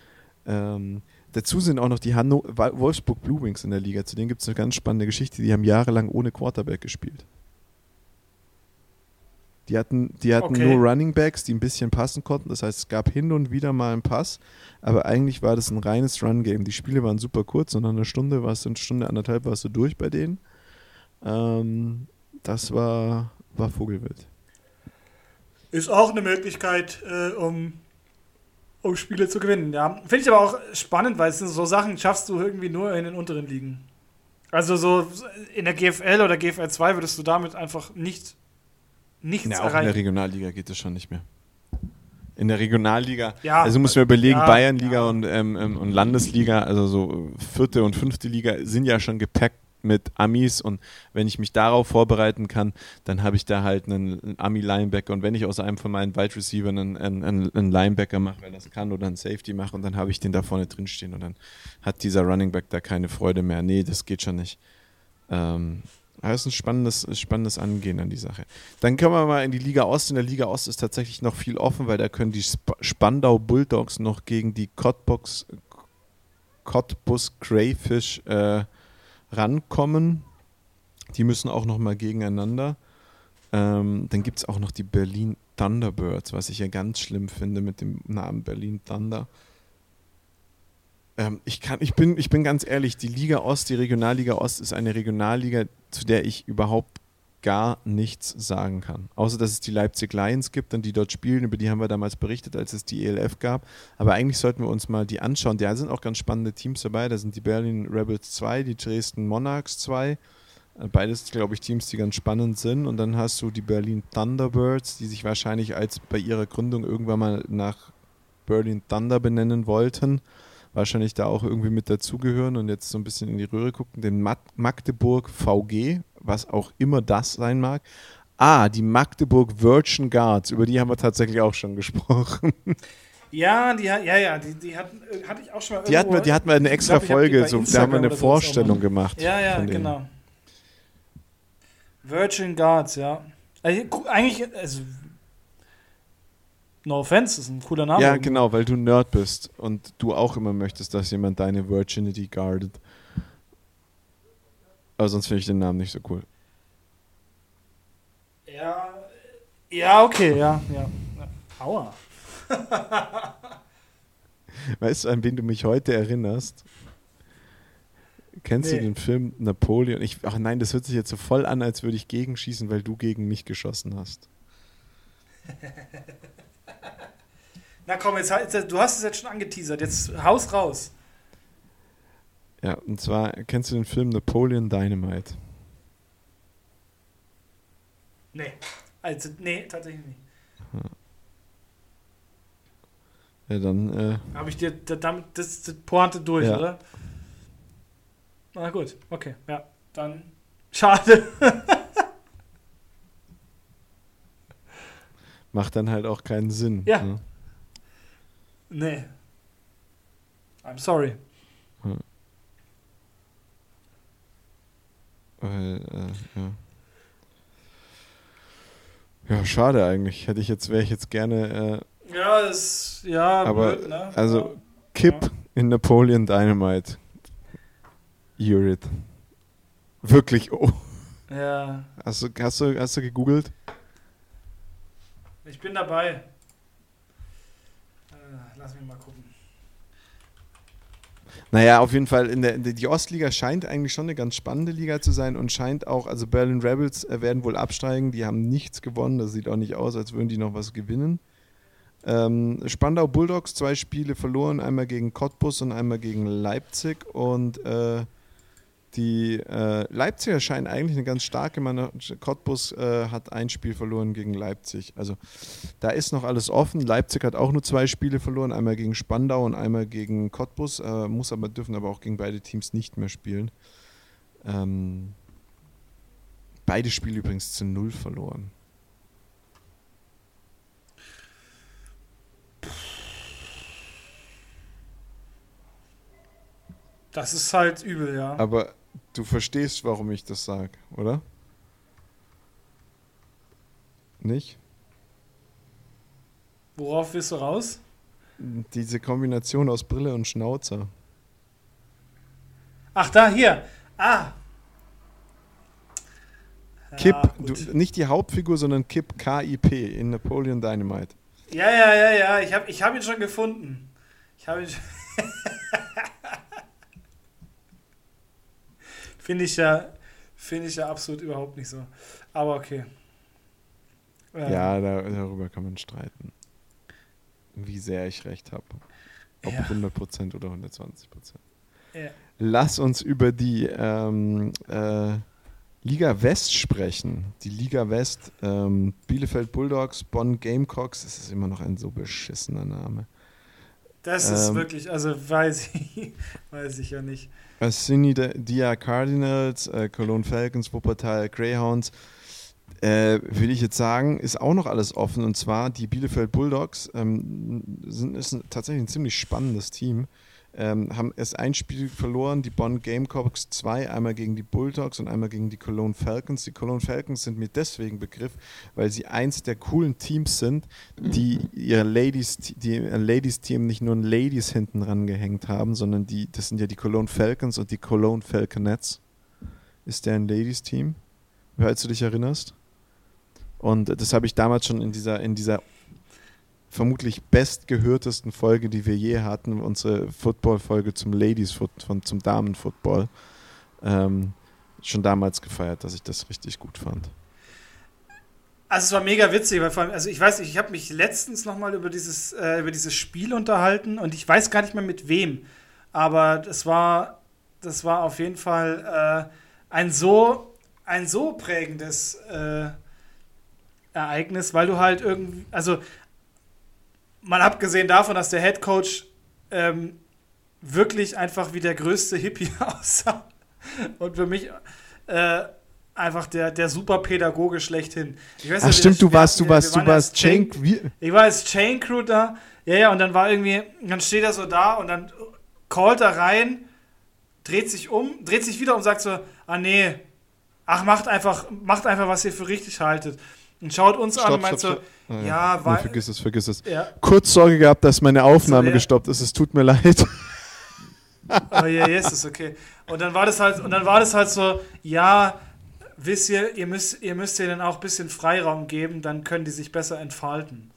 [SPEAKER 1] Ähm, dazu sind auch noch die Hanno Wolfsburg Blue Wings in der Liga. Zu denen gibt es eine ganz spannende Geschichte. Die haben jahrelang ohne Quarterback gespielt. Die hatten, die hatten okay. nur Running Backs, die ein bisschen passen konnten. Das heißt, es gab hin und wieder mal einen Pass, aber eigentlich war das ein reines Run-Game. Die Spiele waren super kurz, und nach einer Stunde warst du, eine Stunde, anderthalb warst du durch bei denen. Ähm, das war, war Vogelwild.
[SPEAKER 2] Ist auch eine Möglichkeit, äh, um, um Spiele zu gewinnen, ja. Finde ich aber auch spannend, weil es sind so Sachen schaffst du irgendwie nur in den unteren Ligen. Also so in der GFL oder GFL 2 würdest du damit einfach nicht nichts ja,
[SPEAKER 1] auch erreichen. in der Regionalliga geht es schon nicht mehr. In der Regionalliga, ja, also muss man überlegen, ja, Bayernliga ja. Und, ähm, ähm, und Landesliga, also so vierte und fünfte Liga, sind ja schon gepackt mit Amis und wenn ich mich darauf vorbereiten kann, dann habe ich da halt einen, Ami-Linebacker und wenn ich aus einem von meinen Wide Receiver einen, einen, einen Linebacker mache, weil das kann oder einen Safety mache und dann habe ich den da vorne drin stehen und dann hat dieser Running Back da keine Freude mehr. Nee, das geht schon nicht. Ähm, das ist ein spannendes, spannendes Angehen an die Sache. Dann können wir mal in die Liga Ost. In der Liga Ost ist tatsächlich noch viel offen, weil da können die Sp Spandau Bulldogs noch gegen die Cottbox, Cottbus Crayfish äh, rankommen. Die müssen auch noch mal gegeneinander. Ähm, dann gibt es auch noch die Berlin Thunderbirds, was ich ja ganz schlimm finde mit dem Namen Berlin Thunder. Ähm, ich, kann, ich, bin, ich bin ganz ehrlich, die Liga Ost, die Regionalliga Ost ist eine Regionalliga, zu der ich überhaupt gar nichts sagen kann. Außer, dass es die Leipzig Lions gibt und die dort spielen, über die haben wir damals berichtet, als es die ELF gab. Aber eigentlich sollten wir uns mal die anschauen. Da sind auch ganz spannende Teams dabei. Da sind die Berlin Rebels 2, die Dresden Monarchs 2. Äh, beides, glaube ich, Teams, die ganz spannend sind. Und dann hast du die Berlin Thunderbirds, die sich wahrscheinlich als bei ihrer Gründung irgendwann mal nach Berlin Thunder benennen wollten wahrscheinlich da auch irgendwie mit dazugehören und jetzt so ein bisschen in die Röhre gucken, den Magdeburg VG, was auch immer das sein mag. Ah, die Magdeburg Virgin Guards, über die haben wir tatsächlich auch schon gesprochen.
[SPEAKER 2] Ja, die, ja, ja, die, die hatten, äh, hatte ich auch schon mal
[SPEAKER 1] Die hatten wir, die hatten wir eine extra glaub, Folge, so, da haben wir eine Vorstellung gemacht.
[SPEAKER 2] Ja, ja, genau. Virgin Guards, ja. Also, eigentlich, also No offense, das ist ein cooler Name.
[SPEAKER 1] Ja, genau, weil du Nerd bist und du auch immer möchtest, dass jemand deine Virginity guardet. Aber sonst finde ich den Namen nicht so cool.
[SPEAKER 2] Ja, ja, okay, ja, ja. Aua. <laughs>
[SPEAKER 1] weißt du, an wen du mich heute erinnerst? Kennst nee. du den Film Napoleon? Ich, ach nein, das hört sich jetzt so voll an, als würde ich gegenschießen, weil du gegen mich geschossen hast. <laughs>
[SPEAKER 2] Na komm, jetzt, du hast es jetzt schon angeteasert. Jetzt haus raus.
[SPEAKER 1] Ja, und zwar kennst du den Film Napoleon Dynamite?
[SPEAKER 2] Nee. Also, nee, tatsächlich nicht.
[SPEAKER 1] Ja, dann. Äh,
[SPEAKER 2] Habe ich dir damit das, das Pointe durch, ja. oder? Na gut, okay, ja. Dann. Schade. <laughs>
[SPEAKER 1] Macht dann halt auch keinen Sinn.
[SPEAKER 2] Ja. Ne? Nee. I'm sorry.
[SPEAKER 1] Weil, äh, ja. Ja, schade eigentlich. Hätte ich jetzt, wäre ich jetzt gerne.
[SPEAKER 2] Äh, ja, ist ja.
[SPEAKER 1] Aber blöd, ne? also Kip ja. in Napoleon Dynamite. Urit. Wirklich. Oh.
[SPEAKER 2] Ja.
[SPEAKER 1] Hast du, hast du, hast du gegoogelt?
[SPEAKER 2] Ich bin dabei. Lass mich mal gucken.
[SPEAKER 1] Naja, auf jeden Fall, in der, die Ostliga scheint eigentlich schon eine ganz spannende Liga zu sein und scheint auch, also Berlin Rebels äh, werden wohl absteigen, die haben nichts gewonnen, das sieht auch nicht aus, als würden die noch was gewinnen. Ähm, Spandau Bulldogs, zwei Spiele verloren, einmal gegen Cottbus und einmal gegen Leipzig. Und äh, die äh, Leipziger scheinen eigentlich eine ganz starke Mannschaft. Cottbus äh, hat ein Spiel verloren gegen Leipzig. Also da ist noch alles offen. Leipzig hat auch nur zwei Spiele verloren, einmal gegen Spandau und einmal gegen Cottbus. Äh, muss aber dürfen aber auch gegen beide Teams nicht mehr spielen. Ähm, beide Spiele übrigens zu null verloren.
[SPEAKER 2] Das ist halt übel, ja.
[SPEAKER 1] Aber Du verstehst, warum ich das sage, oder? Nicht?
[SPEAKER 2] Worauf willst du raus?
[SPEAKER 1] Diese Kombination aus Brille und Schnauzer.
[SPEAKER 2] Ach, da, hier. Ah.
[SPEAKER 1] Kip,
[SPEAKER 2] Ja,
[SPEAKER 1] du, nicht die Hauptfigur, sondern Kip, K-I-P, in Napoleon Dynamite.
[SPEAKER 2] Ja, ja, ja, ja. Ich habe ich hab ihn schon gefunden. Ich habe ihn schon. <laughs> Finde ich ja. Finde ich ja absolut überhaupt nicht so. Aber okay. Ähm,
[SPEAKER 1] Ja, da, darüber kann man streiten. Wie sehr ich recht habe. Ob
[SPEAKER 2] Ja.
[SPEAKER 1] 100% oder 120%.
[SPEAKER 2] Ja.
[SPEAKER 1] Lass uns über die ähm, äh, Liga West sprechen. Die Liga West, ähm, Bielefeld Bulldogs, Bonn Gamecocks, das ist immer noch ein so beschissener Name.
[SPEAKER 2] Das ist
[SPEAKER 1] Ähm,
[SPEAKER 2] wirklich, also weiß ich, <laughs> weiß ich ja nicht.
[SPEAKER 1] Assini Dia Cardinals, äh, Cologne Falcons, Wuppertal Greyhounds. Äh, will ich jetzt sagen, ist auch noch alles offen. Und zwar die Bielefeld Bulldogs ähm, sind ist ein, tatsächlich ein ziemlich spannendes Team. Ähm, haben erst ein Spiel verloren, die Bonn Gamecocks zwei, einmal gegen die Bulldogs und einmal gegen die Cologne Falcons. Die Cologne Falcons sind mir deswegen Begriff, weil sie eins der coolen Teams sind, die ihr Ladies, die ihr Ladies Team nicht nur ein Ladies hinten ran gehängt haben, sondern die, das sind ja die Cologne Falcons und die Cologne Falconettes. Ist der ein Ladies Team? Falls du dich erinnerst. Und das habe ich damals schon in dieser, in dieser vermutlich bestgehörtesten Folge, die wir je hatten, unsere Football-Folge zum Ladies Football, zum Damen-Football, ähm, schon damals gefeiert, dass ich das richtig gut fand.
[SPEAKER 2] Also es war mega witzig, weil vor allem, also ich weiß, ich habe mich letztens nochmal über dieses, äh, über dieses Spiel unterhalten und ich weiß gar nicht mehr mit wem. Aber das war, das war auf jeden Fall äh, ein so, ein so prägendes äh, Ereignis, weil du halt irgendwie, also mal abgesehen davon, dass der Head Coach ähm, wirklich einfach wie der größte Hippie <laughs> aussah und für mich äh, einfach der, der Superpädagoge schlechthin. Ich weiß
[SPEAKER 1] Ach stimmt, du warst, du warst, du warst
[SPEAKER 2] Chain-
[SPEAKER 1] wie,
[SPEAKER 2] ich war als Chain Crew da. Ja, ja, und dann war irgendwie, dann steht er so da und dann callt er rein, dreht sich um, dreht sich wieder und sagt so, ah nee, ach macht einfach, macht einfach, was ihr für richtig haltet. Und schaut uns an und meint so,
[SPEAKER 1] Ah,
[SPEAKER 2] ja,
[SPEAKER 1] Nee,
[SPEAKER 2] weil,
[SPEAKER 1] vergiss es, vergiss es.
[SPEAKER 2] ja,
[SPEAKER 1] Kurz Sorge gehabt, dass meine Aufnahme
[SPEAKER 2] So, ja.
[SPEAKER 1] gestoppt ist. Es tut mir <laughs> leid.
[SPEAKER 2] aber ja, yes, ist okay. Und dann war das halt, und dann war das halt so, ja, wisst ihr, ihr müsst, ihr müsst denen auch ein bisschen Freiraum geben, dann können die sich besser entfalten.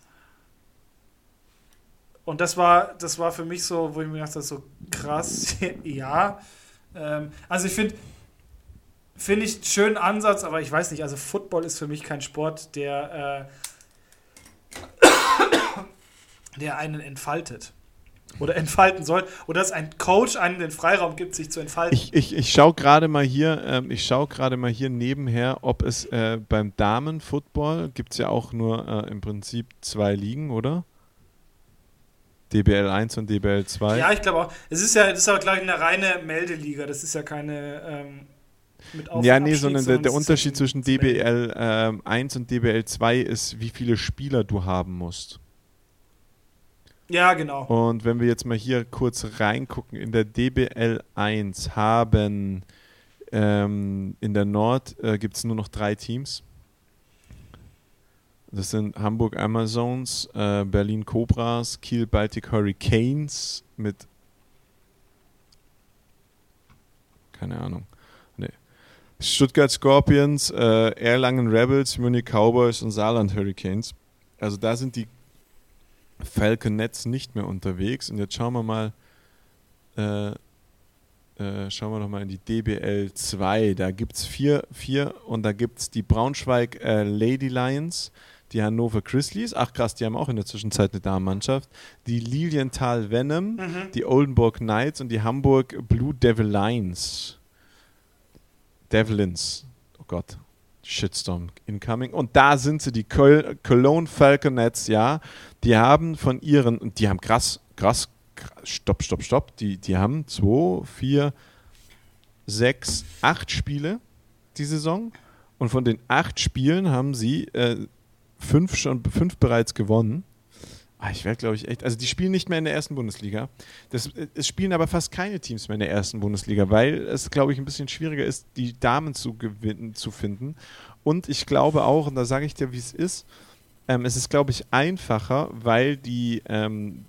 [SPEAKER 2] Und das war, das war für mich so, wo ich mir gedacht habe, so krass, <laughs> ja. Ähm, also ich finde, finde ich einen schönen Ansatz, aber ich weiß nicht, also Football ist für mich kein Sport, der, äh, <coughs> der einen entfaltet. Oder entfalten soll. Oder dass ein Coach einem den Freiraum gibt, sich zu entfalten.
[SPEAKER 1] Ich, ich, ich schaue gerade mal hier, ähm, ich schaue gerade mal hier nebenher, ob es äh, beim Damenfootball gibt es ja auch nur äh, im Prinzip zwei Ligen, oder? DBL 1 und DBL 2.
[SPEAKER 2] ja, ich glaube auch. Es ist ja, das ist aber, glaube ich, eine reine Meldeliga. Das ist ja keine ähm,
[SPEAKER 1] ja, nee, sondern der, der Unterschied zwischen. DBL ähm, 1 und DBL 2 ist, wie viele Spieler du haben musst.
[SPEAKER 2] Ja, genau.
[SPEAKER 1] Und wenn wir jetzt mal hier kurz reingucken, in der DBL 1 haben ähm, in der Nord äh, gibt es nur noch drei Teams. Das sind Hamburg Amazons, äh, Berlin Cobras, Kiel Baltic Hurricanes mit keine Ahnung. Stuttgart Scorpions, äh, Erlangen Rebels, Munich Cowboys und Saarland Hurricanes. Also da sind die Falconets nicht mehr unterwegs. Und jetzt schauen wir mal, äh, äh, schauen wir noch mal in die DBL 2. Da gibt es vier, vier und da gibt es die Braunschweig äh, Lady Lions, die Hannover Grizzlies. Ach krass, die haben auch in der Zwischenzeit eine Damenmannschaft. Die Lilienthal Venom,
[SPEAKER 2] Mhm.
[SPEAKER 1] die Oldenburg Knights und die Hamburg Blue Devil Lions. Devlins. Oh Gott. Shitstorm incoming. Und da sind sie, die Köl Cologne Falconets, ja. Die haben von ihren, und die haben krass, krass, krass stopp, stopp, stopp. Die, die haben zwei, vier, sechs, acht Spiele die Saison. Und von den acht Spielen haben sie äh, fünf schon fünf bereits gewonnen. Ah, ich werde, glaube ich, echt. Also, die spielen nicht mehr in der ersten Bundesliga. Das, es spielen aber fast keine Teams mehr in der ersten Bundesliga, weil es, glaube ich, ein bisschen schwieriger ist, die Damen zu gewinnen, zu finden. Und ich glaube auch, und da sage ich dir, wie es ist, ähm, es ist, glaube ich, einfacher, weil die ähm,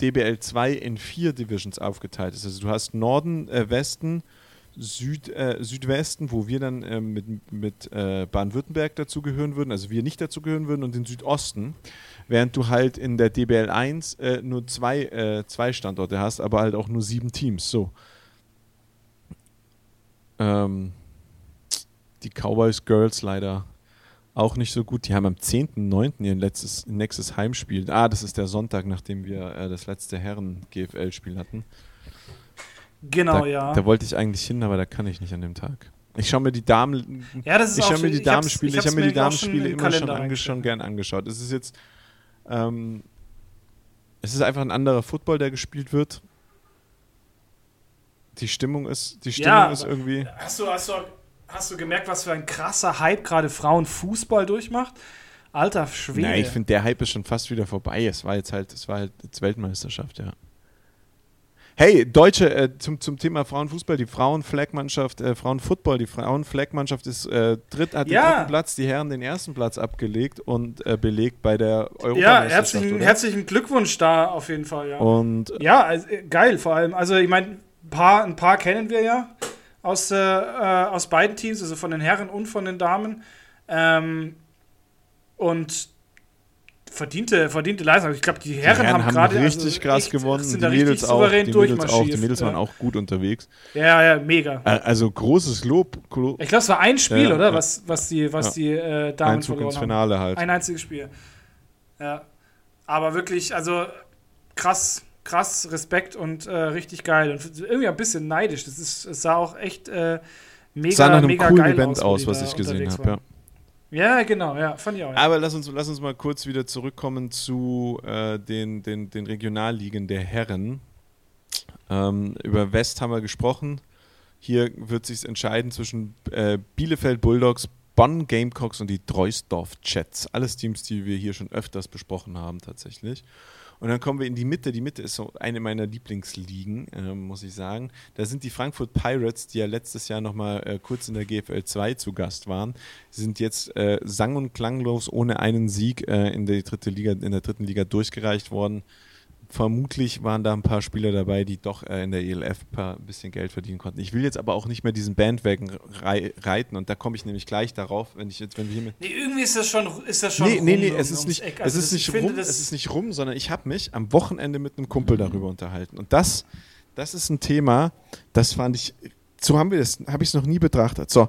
[SPEAKER 1] DBL 2 in vier Divisions aufgeteilt ist. Also, du hast Norden, äh, Westen, Süd, äh, Südwesten, wo wir dann äh, mit, mit äh, Baden-Württemberg dazugehören würden, also wir nicht dazugehören würden, und den Südosten während du halt in der DBL 1 äh, nur zwei, äh, zwei Standorte hast, aber halt auch nur sieben Teams. So. Ähm, die Cowboys Girls leider auch nicht so gut. Die haben am 10.9. ihr letztes, nächstes Heimspiel. Ah, das ist der Sonntag, nachdem wir äh, das letzte Herren-GFL-Spiel hatten.
[SPEAKER 2] Genau,
[SPEAKER 1] da,
[SPEAKER 2] ja.
[SPEAKER 1] Da wollte ich eigentlich hin, aber da kann ich nicht an dem Tag. Ich schaue mir die Damen,
[SPEAKER 2] ja, das ist
[SPEAKER 1] ich schaue mir die Damenspiele, ich habe mir die Damenspiele immer schon,
[SPEAKER 2] ange
[SPEAKER 1] schon gern angeschaut. Es ist jetzt ähm, es ist einfach ein anderer Football, der gespielt wird. Die Stimmung ist, die Stimmung
[SPEAKER 2] ja,
[SPEAKER 1] ist irgendwie.
[SPEAKER 2] Hast du, hast, du, hast du gemerkt, was für ein krasser Hype gerade Frauenfußball durchmacht? Alter Schwede.
[SPEAKER 1] Nein, ich finde, der Hype ist schon fast wieder vorbei. Es war jetzt halt, es war halt jetzt Weltmeisterschaft, ja. Hey, Deutsche, äh, zum, zum Thema Frauenfußball, die Frauenflagmannschaft, äh, Frauenfootball, die Frauenflagmannschaft ist äh, dritt, hat
[SPEAKER 2] ja.
[SPEAKER 1] den dritten Platz, die Herren den ersten Platz abgelegt und äh, belegt bei der Europameisterschaft.
[SPEAKER 2] Ja, herzlichen, herzlichen Glückwunsch da auf jeden Fall, ja.
[SPEAKER 1] Und,
[SPEAKER 2] ja, also, geil vor allem. Also ich meine, ein paar, ein paar kennen wir ja aus, äh, aus beiden Teams, also von den Herren und von den Damen. Ähm, und verdiente, verdiente Leistung. Ich glaube, die Herren,
[SPEAKER 1] die Herren
[SPEAKER 2] haben, gerade
[SPEAKER 1] richtig
[SPEAKER 2] also
[SPEAKER 1] krass gewonnen.
[SPEAKER 2] Sind
[SPEAKER 1] die Mädels auch. Die Mädels auch. Die Mädels
[SPEAKER 2] ja.
[SPEAKER 1] waren auch gut unterwegs.
[SPEAKER 2] Ja, ja, mega.
[SPEAKER 1] Also großes Lob.
[SPEAKER 2] Ich glaube, es war ein Spiel,
[SPEAKER 1] ja,
[SPEAKER 2] oder?
[SPEAKER 1] Ja.
[SPEAKER 2] Was, was die, was die äh, Damen
[SPEAKER 1] Einzug ins Finale
[SPEAKER 2] haben.
[SPEAKER 1] halt.
[SPEAKER 2] Ein einziges Spiel. Ja. Aber wirklich, also krass, krass, Respekt und äh, richtig geil. Und irgendwie ein bisschen neidisch. Das ist, es sah auch echt äh, mega,
[SPEAKER 1] sah nach einem
[SPEAKER 2] mega
[SPEAKER 1] coolen
[SPEAKER 2] geil
[SPEAKER 1] Event
[SPEAKER 2] aus,
[SPEAKER 1] aus was ich gesehen habe, ja.
[SPEAKER 2] Ja, genau, ja, fand ich auch. Ja.
[SPEAKER 1] Aber lass uns, lass uns mal kurz wieder zurückkommen zu äh, den, den, den Regionalligen der Herren. Ähm, über West haben wir gesprochen. Hier wird sich entscheiden zwischen äh, Bielefeld Bulldogs, Bonn Gamecocks und die Treusdorf Jets. Alles Teams, die wir hier schon öfters besprochen haben, tatsächlich. Und dann kommen wir in die Mitte. Die Mitte ist so eine meiner Lieblingsligen, äh, muss ich sagen. Da sind die Frankfurt Pirates, die ja letztes Jahr nochmal äh, kurz in der GFL 2 zu Gast waren. Sind jetzt äh, sang- und klanglos ohne einen Sieg äh, in, der dritte Liga, in der dritten Liga durchgereicht worden vermutlich waren da ein paar Spieler dabei, die doch äh, in der ELF ein bisschen Geld verdienen konnten. Ich will jetzt aber auch nicht mehr diesen Bandwagen rei reiten und da komme ich nämlich gleich darauf, wenn ich jetzt, wenn wir hier mit
[SPEAKER 2] Nee, irgendwie ist das schon, ist das schon
[SPEAKER 1] Nee, nee, nee,
[SPEAKER 2] rum
[SPEAKER 1] es ist nicht,
[SPEAKER 2] Eck.
[SPEAKER 1] es
[SPEAKER 2] Also
[SPEAKER 1] ist nicht rum, es ist nicht rum, sondern ich habe mich am Wochenende mit einem Kumpel darüber unterhalten und das, das ist ein Thema, das fand ich, so haben wir das, habe ich es noch nie betrachtet. So,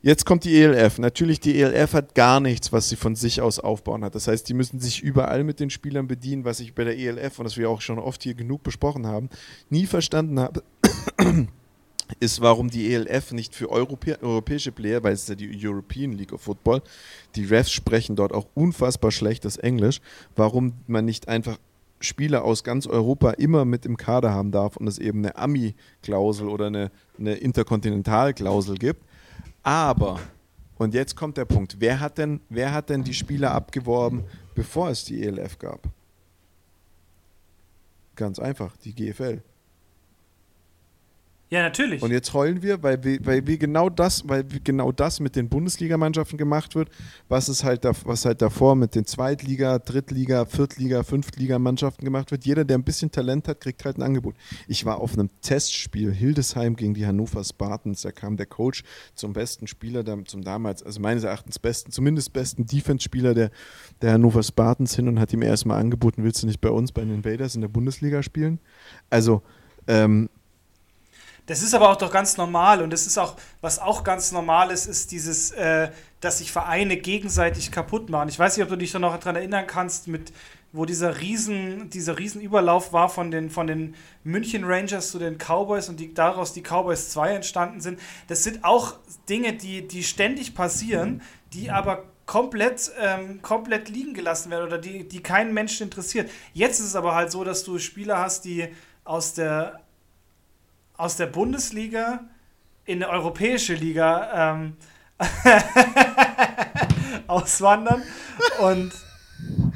[SPEAKER 1] Jetzt kommt die ELF. Natürlich, die ELF hat gar nichts, was sie von sich aus aufbauen hat. Das heißt, die müssen sich überall mit den Spielern bedienen, was ich bei der ELF, und das wir auch schon oft hier genug besprochen haben, nie verstanden habe, <coughs> ist, warum die ELF nicht für Europä europäische Player, weil es ist ja die European League of Football, die Refs sprechen dort auch unfassbar schlechtes Englisch, warum man nicht einfach Spieler aus ganz Europa immer mit im Kader haben darf und es eben eine Ami-Klausel oder eine, eine Interkontinentalklausel gibt. Aber, und jetzt kommt der Punkt, wer hat, denn, wer hat denn die Spieler abgeworben, bevor es die ELF gab? Ganz einfach, die GFL.
[SPEAKER 2] Ja, natürlich.
[SPEAKER 1] Und jetzt heulen wir, weil weil wir genau das, weil genau das mit den Bundesligamannschaften gemacht wird, was es halt da, was halt davor mit den Zweitliga, Drittliga, Viertliga, Fünftligamannschaften gemacht wird. Jeder, der ein bisschen Talent hat, kriegt halt ein Angebot. Ich war auf einem Testspiel Hildesheim gegen die Hannover Spartans. Da kam der Coach zum besten Spieler, zum damals, also meines Erachtens besten, zumindest besten Defense-Spieler der, der Hannover Spartans hin und hat ihm erstmal angeboten, willst du nicht bei uns bei den Invaders in der Bundesliga spielen? Also, ähm,
[SPEAKER 2] Das ist aber auch doch ganz normal und das ist auch, was auch ganz normal ist, ist dieses, äh, dass sich Vereine gegenseitig kaputt machen. Ich weiß nicht, ob du dich da noch daran erinnern kannst, mit wo dieser riesen, dieser Riesenüberlauf war von den, von den München Rangers zu den Cowboys und die, daraus die Cowboys 2 entstanden sind. Das sind auch Dinge, die, die ständig passieren, die aber komplett, ähm, komplett liegen gelassen werden oder die, die keinen Menschen interessiert. Jetzt ist es aber halt so, dass du Spieler hast, die aus der aus der Bundesliga in eine europäische Liga ähm, <laughs> auswandern. Und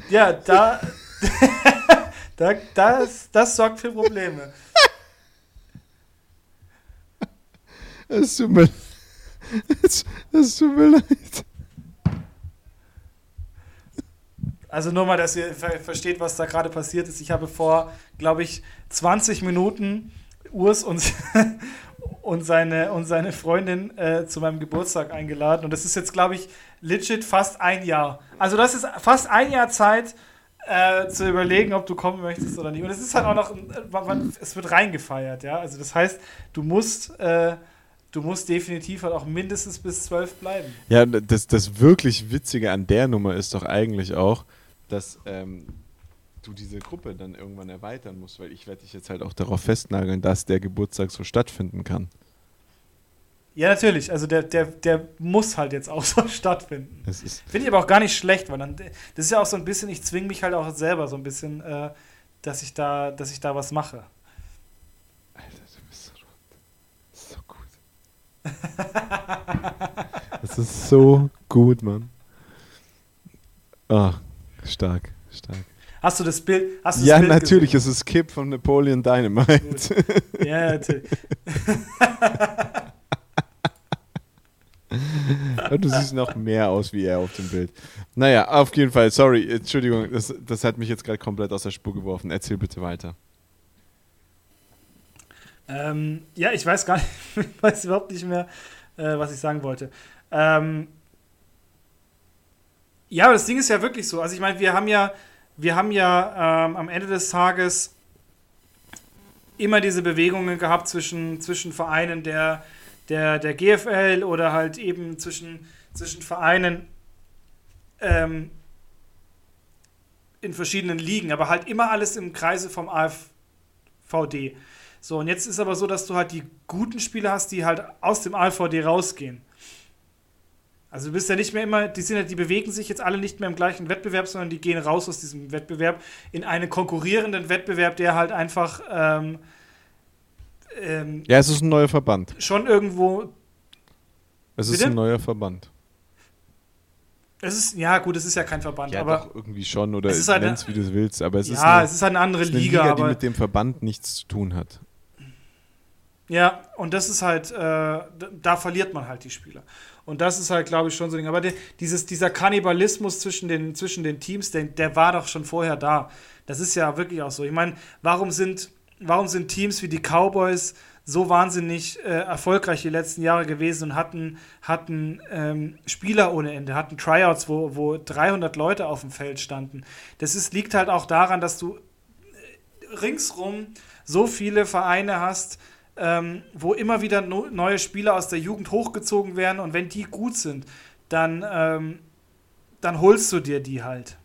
[SPEAKER 2] ja, da. <laughs> Da, das, das sorgt für Probleme.
[SPEAKER 1] Es tut mir, es, es tut mir leid.
[SPEAKER 2] Also nur mal, dass ihr ver versteht, was da gerade passiert ist. Ich habe vor, glaube ich, 20 Minuten Urs und, <laughs> und, seine, und seine Freundin äh, zu meinem Geburtstag eingeladen. Und das ist jetzt, glaube ich, legit fast ein Jahr. Also das ist fast ein Jahr Zeit, äh, zu überlegen, ob du kommen möchtest oder nicht. Und es ist halt auch noch, es wird reingefeiert, ja. Also das heißt, du musst, äh, du musst definitiv halt auch mindestens bis zwölf bleiben.
[SPEAKER 1] Ja, das, das wirklich Witzige an der Nummer ist doch eigentlich auch, dass ähm, du diese Gruppe dann irgendwann erweitern musst, weil ich werde dich jetzt halt auch darauf festnageln, dass der Geburtstag so stattfinden kann.
[SPEAKER 2] Ja, natürlich. Also der, der, der muss halt jetzt auch <laughs> so stattfinden. Finde ich aber auch gar nicht schlecht, weil dann, das ist ja auch so ein bisschen, ich zwinge mich halt auch selber so ein bisschen, äh, dass ich da, dass ich da was mache. Alter, du bist so,
[SPEAKER 1] so gut. <laughs> das ist so gut, Mann. Ah, stark, stark.
[SPEAKER 2] Hast du das Bild? Hast du
[SPEAKER 1] ja,
[SPEAKER 2] Bild
[SPEAKER 1] natürlich. Gesehen? Es ist Kip von Napoleon Dynamite. Gut. Ja, natürlich. <laughs> du siehst noch mehr aus wie er auf dem Bild. Naja, auf jeden Fall, sorry, Entschuldigung, das, das hat mich jetzt gerade komplett aus der Spur geworfen. Erzähl bitte weiter.
[SPEAKER 2] Ähm, ja, ich weiß gar nicht, <laughs> ich weiß überhaupt nicht mehr, äh, was ich sagen wollte. Ähm, ja, aber das Ding ist ja wirklich so. Also ich meine, wir haben ja, wir haben ja ähm, am Ende des Tages immer diese Bewegungen gehabt zwischen, zwischen Vereinen der der, der GFL oder halt eben zwischen, zwischen Vereinen ähm, in verschiedenen Ligen, aber halt immer alles im Kreise vom AFVD. So, und jetzt ist aber so, dass du halt die guten Spieler hast, die halt aus dem AFVD rausgehen. Also du bist ja nicht mehr immer, die sind ja, die bewegen sich jetzt alle nicht mehr im gleichen Wettbewerb, sondern die gehen raus aus diesem Wettbewerb in einen konkurrierenden Wettbewerb, der halt einfach ähm,
[SPEAKER 1] ähm, ja, es ist ein neuer Verband.
[SPEAKER 2] Schon irgendwo.
[SPEAKER 1] Es ist Bitte? ein neuer Verband.
[SPEAKER 2] Es ist, ja, gut, es ist ja kein Verband,
[SPEAKER 1] ja,
[SPEAKER 2] aber.
[SPEAKER 1] Doch, irgendwie schon, oder es halt nenn's, wie du es willst, aber es
[SPEAKER 2] ja,
[SPEAKER 1] ist.
[SPEAKER 2] Ja, es ist halt eine andere
[SPEAKER 1] eine
[SPEAKER 2] Liga,
[SPEAKER 1] Liga
[SPEAKER 2] die
[SPEAKER 1] mit dem Verband nichts zu tun hat.
[SPEAKER 2] Ja, und das ist halt, äh, da verliert man halt die Spieler. Und das ist halt, glaube ich, schon so ein Ding. Aber der, dieses, dieser Kannibalismus zwischen den, zwischen den Teams, der, der war doch schon vorher da. Das ist ja wirklich auch so. Ich meine, warum sind warum sind Teams wie die Cowboys so wahnsinnig äh, erfolgreich die letzten Jahre gewesen und hatten, hatten ähm, Spieler ohne Ende, hatten Tryouts, wo, wo 300 Leute auf dem Feld standen. Das ist, liegt halt auch daran, dass du äh, ringsrum so viele Vereine hast, ähm, wo immer wieder no neue Spieler aus der Jugend hochgezogen werden und wenn die gut sind, dann, ähm, dann holst du dir die halt.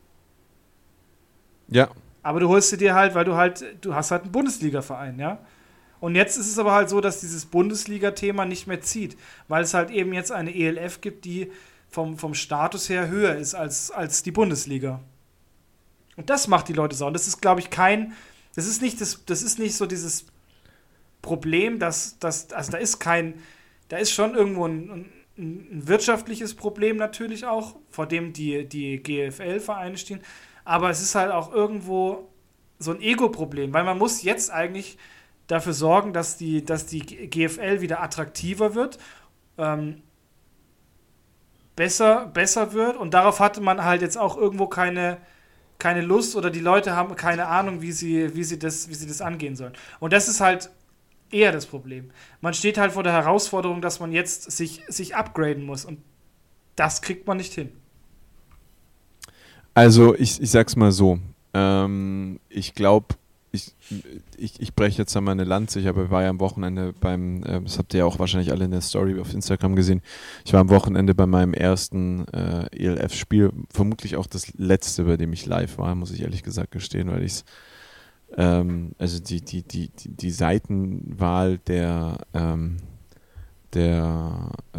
[SPEAKER 1] Ja,
[SPEAKER 2] aber du holst sie dir halt, weil du halt, du hast halt einen Bundesliga-Verein, ja. Und jetzt ist es aber halt so, dass dieses Bundesliga-Thema nicht mehr zieht, weil es halt eben jetzt eine ELF gibt, die vom, vom Status her höher ist als, als die Bundesliga. Und das macht die Leute sauer. Und das ist, glaube ich, kein, das ist nicht das, das ist nicht so dieses Problem, dass, dass also da ist kein, da ist schon irgendwo ein, ein, ein wirtschaftliches Problem natürlich auch, vor dem die, die GFL-Vereine stehen. Aber es ist halt auch irgendwo so ein Ego-Problem, weil man muss jetzt eigentlich dafür sorgen, dass die, dass die GFL wieder attraktiver wird, ähm, besser, besser wird. Und darauf hatte man halt jetzt auch irgendwo keine, keine Lust oder die Leute haben keine Ahnung, wie sie, wie, sie das, wie sie das angehen sollen. Und das ist halt eher das Problem. Man steht halt vor der Herausforderung, dass man jetzt sich, sich upgraden muss. Und das kriegt man nicht hin.
[SPEAKER 1] Also ich, ich sag's mal so. Ähm, ich glaube, ich, ich, ich breche jetzt einmal eine Lanze. Ich habe, war ja am Wochenende beim, äh, das habt ihr ja auch wahrscheinlich alle in der Story auf Instagram gesehen. Ich war am Wochenende bei meinem ersten äh, ELF-Spiel, vermutlich auch das letzte, bei dem ich live war, muss ich ehrlich gesagt gestehen, weil ich es ähm, also die, die, die, die, Seitenwahl der ähm, der äh,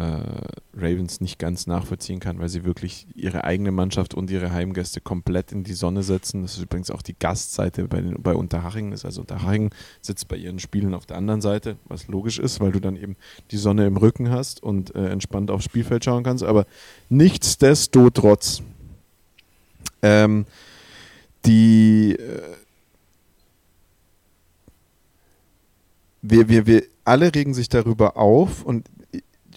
[SPEAKER 1] Ravens nicht ganz nachvollziehen kann, weil sie wirklich ihre eigene Mannschaft und ihre Heimgäste komplett in die Sonne setzen. Das ist übrigens auch die Gastseite bei, den, bei Unterhaching. Das also Unterhaching sitzt bei ihren Spielen auf der anderen Seite, was logisch ist, weil du dann eben die Sonne im Rücken hast und äh, entspannt aufs Spielfeld schauen kannst. Aber nichtsdestotrotz, ähm, die, äh, wir, wir, wir alle regen sich darüber auf und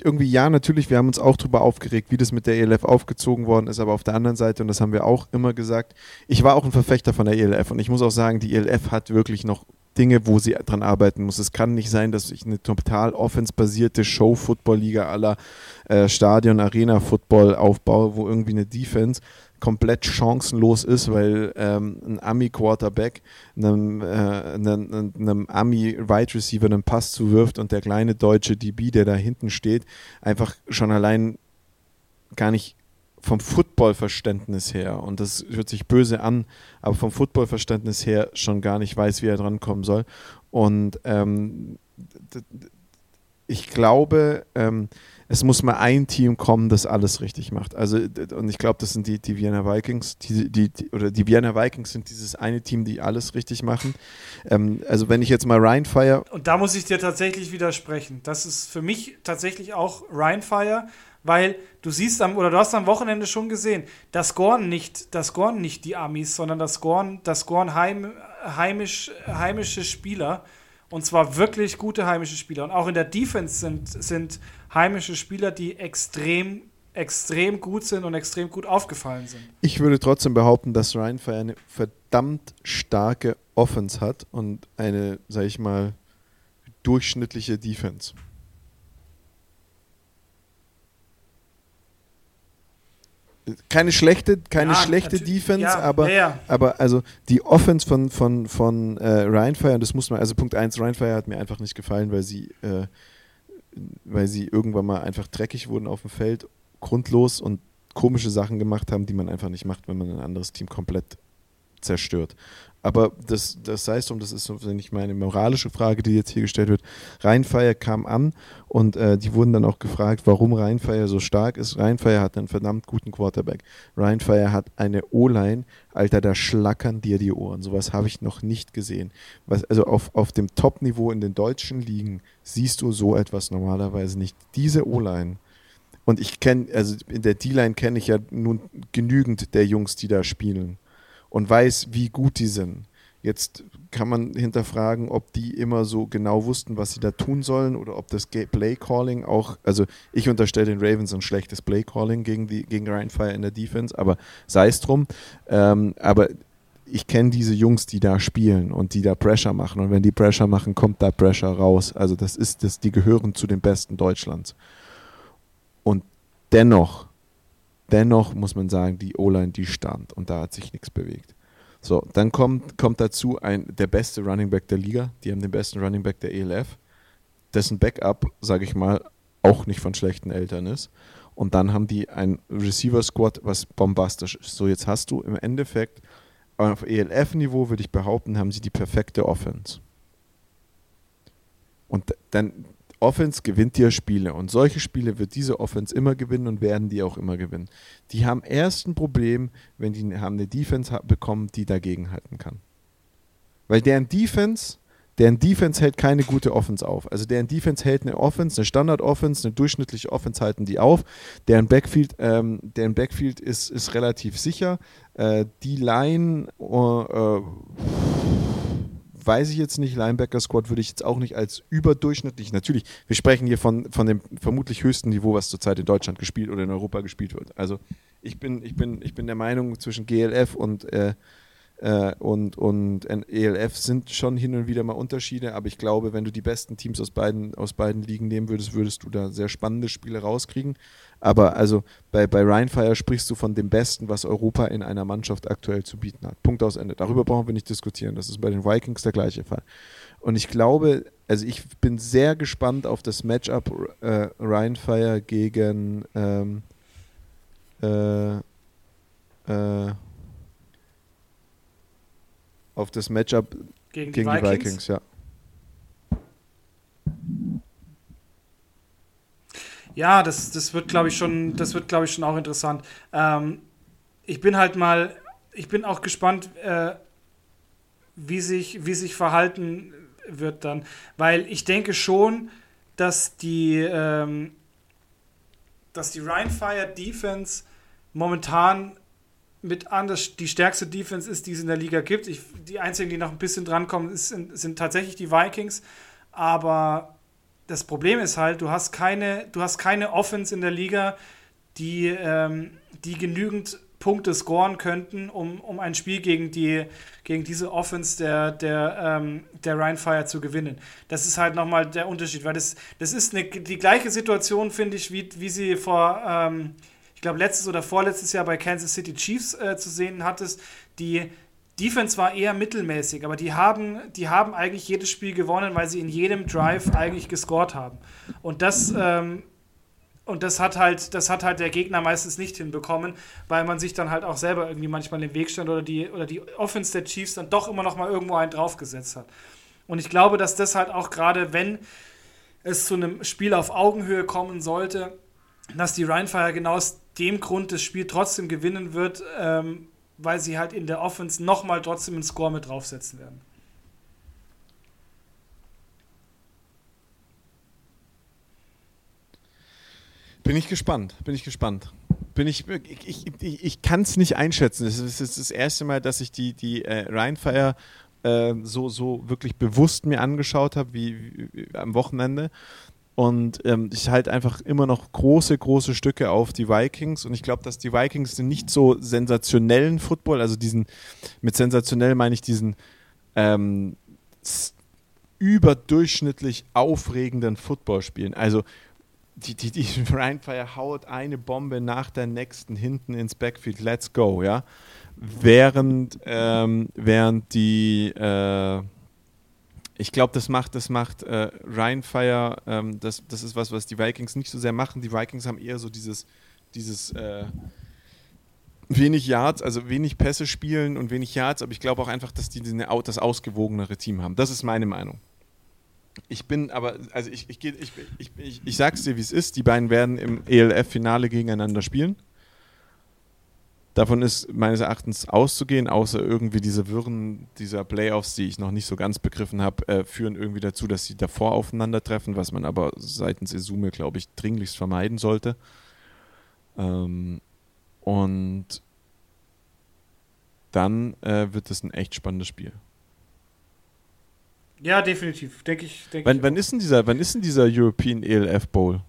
[SPEAKER 1] irgendwie, ja, natürlich, wir haben uns auch darüber aufgeregt, wie das mit der ELF aufgezogen worden ist, aber auf der anderen Seite, und das haben wir auch immer gesagt, ich war auch ein Verfechter von der ELF und ich muss auch sagen, die ELF hat wirklich noch Dinge, wo sie dran arbeiten muss. Es kann nicht sein, dass ich eine total offensbasierte Show-Football-Liga aller äh, Stadion-Arena-Football aufbaue, wo irgendwie eine Defense komplett chancenlos ist, weil ähm, ein Ami-Quarterback einem, äh, einem, einem Ami-Wide Receiver einen Pass zuwirft und der kleine deutsche DB, der da hinten steht, einfach schon allein gar nicht vom Footballverständnis her, und das hört sich böse an, aber vom Footballverständnis her schon gar nicht weiß, wie er drankommen soll. Und ähm, ich glaube, ähm, es muss mal ein Team kommen, das alles richtig macht. Also, und ich glaube, das sind die, die Vienna Vikings, die, die, die, oder die Vienna Vikings sind dieses eine Team, die alles richtig machen. Ähm, also, wenn ich jetzt mal Ryan Fire.
[SPEAKER 2] Und da muss ich dir tatsächlich widersprechen. Das ist für mich tatsächlich auch Ryan Fire, weil du siehst am, oder du hast am Wochenende schon gesehen, das scoren nicht, das scoren nicht die Amis, sondern das scoren, das scoren heim, heimisch, heimische Spieler. Und zwar wirklich gute heimische Spieler. Und auch in der Defense sind, sind heimische Spieler, die extrem, extrem gut sind und extrem gut aufgefallen sind.
[SPEAKER 1] Ich würde trotzdem behaupten, dass Ryan Fire eine verdammt starke Offense hat und eine, sag ich mal, durchschnittliche Defense. keine schlechte, keine ja, schlechte Defense, ja, aber, ja, aber also die Offense von, von, von äh, Rheinfire, das muss man, also Punkt 1, Rheinfire hat mir einfach nicht gefallen, weil sie, äh, weil sie irgendwann mal einfach dreckig wurden auf dem Feld, grundlos und komische Sachen gemacht haben, die man einfach nicht macht, wenn man ein anderes Team komplett zerstört. Aber das, das sei es drum, das ist so, nicht meine moralische Frage, die jetzt hier gestellt wird. Rheinfeier kam an und äh, die wurden dann auch gefragt, warum Rheinfeier so stark ist. Rheinfeier hat einen verdammt guten Quarterback. Rheinfeier hat eine O-Line, Alter, da schlackern dir die Ohren. Sowas habe ich noch nicht gesehen. Was, also auf, auf dem Top-Niveau in den deutschen Ligen siehst du so etwas normalerweise nicht. Diese O-Line. Und ich kenne, also in der D-Line kenne ich ja nun genügend der Jungs, die da spielen und weiß, wie gut die sind. Jetzt kann man hinterfragen, ob die immer so genau wussten, was sie da tun sollen oder ob das Play Calling auch, also ich unterstelle den Ravens ein schlechtes Play Calling gegen, die, gegen Ryan Fire in der Defense, aber sei es drum. Ähm, aber ich kenne diese Jungs, die da spielen und die da Pressure machen. Und wenn die Pressure machen, kommt da Pressure raus. Also das ist das, die gehören zu den Besten Deutschlands. Und dennoch Dennoch muss man sagen, die O-Line, die stand und da hat sich nichts bewegt. So, dann kommt, kommt dazu ein, der beste Running Back der Liga. Die haben den besten Running Back der ELF, dessen Backup, sage ich mal, auch nicht von schlechten Eltern ist. Und dann haben die ein Receiver-Squad, was bombastisch ist. So, jetzt hast du im Endeffekt auf ELF-Niveau, würde ich behaupten, haben sie die perfekte Offense. Und dann, Offense gewinnt dir Spiele und solche Spiele wird diese Offense immer gewinnen und werden die auch immer gewinnen. Die haben erst ein Problem, wenn die haben eine Defense bekommen, die dagegen halten kann. Weil deren Defense, deren Defense hält keine gute Offense auf. Also deren Defense hält eine Offense, eine Standard-Offense, eine durchschnittliche Offense halten die auf. Deren Backfield, ähm, deren Backfield ist, ist relativ sicher. Äh, die Line, äh, weiß ich jetzt nicht. Linebacker-Squad würde ich jetzt auch nicht als überdurchschnittlich. Natürlich, wir sprechen hier von, von dem vermutlich höchsten Niveau, was zurzeit in Deutschland gespielt oder in Europa gespielt wird. Also ich bin, ich bin, ich bin der Meinung, zwischen GLF und äh, äh, und, und ELF sind schon hin und wieder mal Unterschiede, aber ich glaube, wenn du die besten Teams aus beiden, aus beiden Ligen nehmen würdest, würdest du da sehr spannende Spiele rauskriegen. Aber also bei, bei Rheinfire sprichst du von dem Besten, was Europa in einer Mannschaft aktuell zu bieten hat. Punkt aus Ende. Darüber brauchen wir nicht diskutieren. Das ist bei den Vikings der gleiche Fall. Und ich glaube, also ich bin sehr gespannt auf das Matchup äh, Rheinfire gegen ähm, äh, äh, auf das Matchup
[SPEAKER 2] gegen, gegen die, Vikings? die Vikings,
[SPEAKER 1] ja.
[SPEAKER 2] Ja, das, das wird, glaube ich, schon, das wird, glaube ich, schon auch interessant. Ähm, ich bin halt mal, ich bin auch gespannt, äh, wie, sich, wie sich verhalten wird dann. Weil ich denke schon, dass die, ähm, dass die Rheinfire Defense momentan mit an das, die stärkste Defense ist, die es in der Liga gibt. Ich, die einzigen, die noch ein bisschen drankommen, sind, sind tatsächlich die Vikings. aber das Problem ist halt, du hast keine, du hast keine Offense in der Liga, die, ähm, die genügend Punkte scoren könnten, um, um ein Spiel gegen, die, gegen diese Offense der, der, ähm, der Rhine Fire zu gewinnen. Das ist halt nochmal der Unterschied, weil das, das ist eine, die gleiche Situation, finde ich, wie, wie sie vor, ähm, glaube, letztes oder vorletztes Jahr bei Kansas City Chiefs äh, zu sehen hattest. Die Defense war eher mittelmäßig, aber die haben, die haben eigentlich jedes Spiel gewonnen, weil sie in jedem Drive eigentlich gescored haben. Und das ähm, und das hat halt, das hat halt der Gegner meistens nicht hinbekommen, weil man sich dann halt auch selber irgendwie manchmal im Weg stand oder die, oder die Offense der Chiefs dann doch immer noch mal irgendwo einen draufgesetzt hat. Und ich glaube, dass das halt auch gerade, wenn es zu einem Spiel auf Augenhöhe kommen sollte, dass die Rheinfire genau dem Grund das Spiel trotzdem gewinnen wird, ähm, weil sie halt in der Offense nochmal trotzdem einen Score mit draufsetzen werden.
[SPEAKER 1] Bin ich gespannt, bin ich gespannt. Bin ich, ich, ich, ich kann es nicht einschätzen. Es ist, ist das erste Mal, dass ich die, die äh, Rheinfire äh, so, so wirklich bewusst mir angeschaut habe, wie, wie, am Wochenende. Und ähm, ich halte einfach immer noch große, große Stücke auf die Vikings. Und ich glaube, dass die Vikings den nicht so sensationellen Football, also diesen, mit sensationell meine ich diesen ähm, überdurchschnittlich aufregenden Football spielen. Also die, die, die <laughs> Rheinfire haut eine Bombe nach der nächsten hinten ins Backfield. Let's go, ja. Während, ähm, während die, äh, ich glaube, das macht, das macht äh, Rheinfire, ähm, das, das ist was, was die Vikings nicht so sehr machen. Die Vikings haben eher so dieses, dieses äh, wenig Yards, also wenig Pässe spielen und wenig Yards, aber ich glaube auch einfach, dass die das ausgewogenere Team haben. Das ist meine Meinung. Ich bin aber, also ich, ich, ich, ich, ich, ich sag's dir, wie es ist. Die beiden werden im ELF-Finale gegeneinander spielen. Davon ist meines Erachtens auszugehen, außer irgendwie diese Wirren dieser Playoffs, die ich noch nicht so ganz begriffen habe, äh, führen irgendwie dazu, dass sie davor aufeinandertreffen, was man aber seitens Esume, glaube ich, dringlichst vermeiden sollte. Ähm, und dann äh, wird es ein echt spannendes Spiel.
[SPEAKER 2] Ja, definitiv. Denke ich. Denk
[SPEAKER 1] wann,
[SPEAKER 2] ich
[SPEAKER 1] wann, ist denn dieser, wann ist denn dieser European ELF Bowl?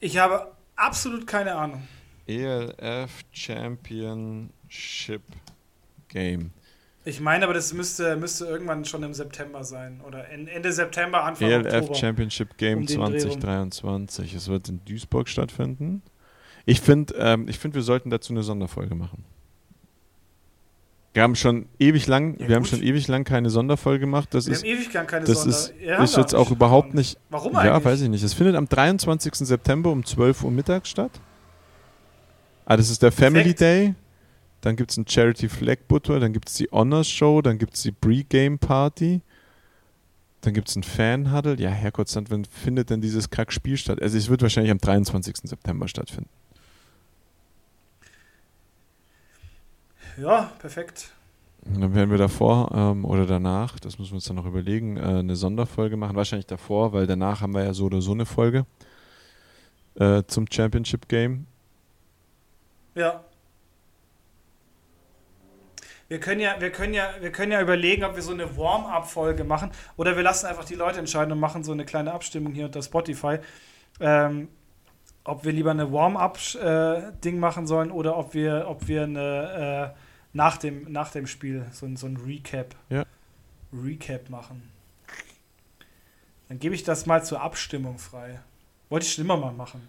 [SPEAKER 2] Ich habe absolut keine Ahnung.
[SPEAKER 1] ELF Championship Game.
[SPEAKER 2] Ich meine, aber das müsste, müsste irgendwann schon im September sein. Oder Ende September, Anfang
[SPEAKER 1] ELF Oktober. ELF Championship Game um 2023. Es wird in Duisburg stattfinden. Ich finde, ähm, find, wir sollten dazu eine Sonderfolge machen. Wir haben schon ewig lang, ja, wir haben schon ewig lang keine Sonderfolge gemacht. Das wir ist, haben ewig lang keine das Sonder. Ist, ja, ist jetzt auch überhaupt nicht.
[SPEAKER 2] Warum eigentlich?
[SPEAKER 1] Ja, weiß ich nicht. Es findet am 23. September um 12 Uhr mittags statt. Ah, das ist der Family Perfekt. Day. Dann gibt es ein Charity Flag Butter, dann gibt es die Honors Show, dann gibt es die Pre-Game Party. Dann gibt es ein Fan-Huddle. Ja, Herrgott, wann findet denn dieses Kack-Spiel statt? Also, es wird wahrscheinlich am 23. September stattfinden.
[SPEAKER 2] Ja, perfekt.
[SPEAKER 1] dann werden wir davor ähm, oder danach, das müssen wir uns dann noch überlegen, äh, eine Sonderfolge machen. Wahrscheinlich davor, weil danach haben wir ja so oder so eine Folge äh, zum Championship Game.
[SPEAKER 2] Ja. Wir können ja, wir können ja, wir können ja überlegen, ob wir so eine Warm-up-Folge machen oder wir lassen einfach die Leute entscheiden und machen so eine kleine Abstimmung hier unter Spotify. Ähm, ob wir lieber eine Warm-up-Ding äh, machen sollen oder ob wir, ob wir eine äh, nach dem, nach dem Spiel so, so ein Recap.
[SPEAKER 1] Ja.
[SPEAKER 2] Recap machen. Dann gebe ich das mal zur Abstimmung frei. Wollte ich schon immer mal machen.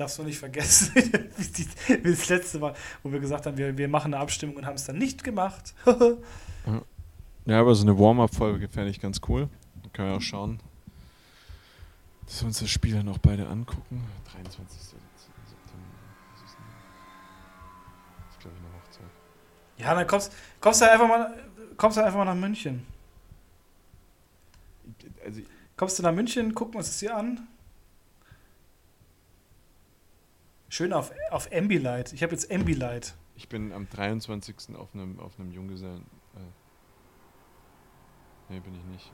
[SPEAKER 2] Ich darf es nur nicht vergessen, <laughs> wie, das letzte Mal, wo wir gesagt haben, wir, wir machen eine Abstimmung und haben es dann nicht gemacht. <laughs>
[SPEAKER 1] ja, aber so eine Warm-up-Folge fände ich ganz cool. Da können wir auch schauen, dass wir uns das Spiel dann auch beide angucken. 23.
[SPEAKER 2] Ja, dann kommst, kommst du einfach mal, kommst du einfach mal nach München. Also, kommst du nach München, gucken uns das hier an. Schön auf, auf Ambilight. Ich habe jetzt Ambilight.
[SPEAKER 1] Ich bin am 23. auf einem, auf einem Junggesellen. Äh, nee, bin ich nicht.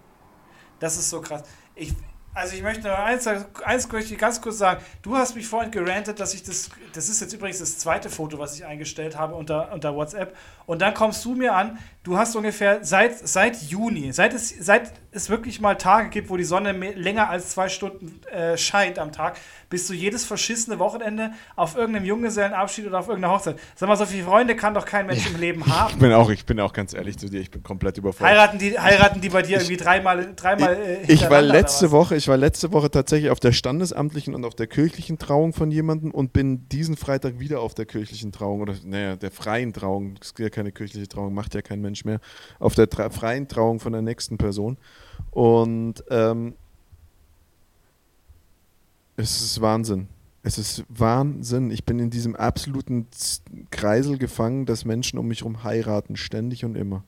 [SPEAKER 2] Das ist so krass. Ich, also ich möchte noch eins, eins möchte ich ganz kurz sagen. Du hast mich vorhin gerantet, dass ich das, das ist jetzt übrigens das zweite Foto, was ich eingestellt habe unter, unter WhatsApp. Und dann kommst du mir an, du hast ungefähr seit, seit Juni, seit, es, seit, es wirklich mal Tage gibt, wo die Sonne länger als zwei Stunden äh, scheint am Tag, bist du jedes verschissene Wochenende auf irgendeinem Junggesellenabschied oder auf irgendeiner Hochzeit. Sag mal, so viele Freunde kann doch kein Mensch ja. im Leben haben.
[SPEAKER 1] Ich bin, auch, ich bin auch ganz ehrlich zu dir, ich bin komplett überfordert.
[SPEAKER 2] Heiraten die, heiraten die bei dir irgendwie dreimal, dreimal
[SPEAKER 1] äh, Ich war letzte Woche, ich war letzte Woche tatsächlich auf der standesamtlichen und auf der kirchlichen Trauung von jemandem und bin diesen Freitag wieder auf der kirchlichen Trauung oder naja, der freien Trauung, das ist ja keine kirchliche Trauung, macht ja kein Mensch mehr, auf der freien Trauung von der nächsten Person. Und ähm, es ist Wahnsinn. Es ist Wahnsinn. Ich bin in diesem absoluten Kreisel gefangen, dass Menschen um mich herum heiraten, ständig und immer.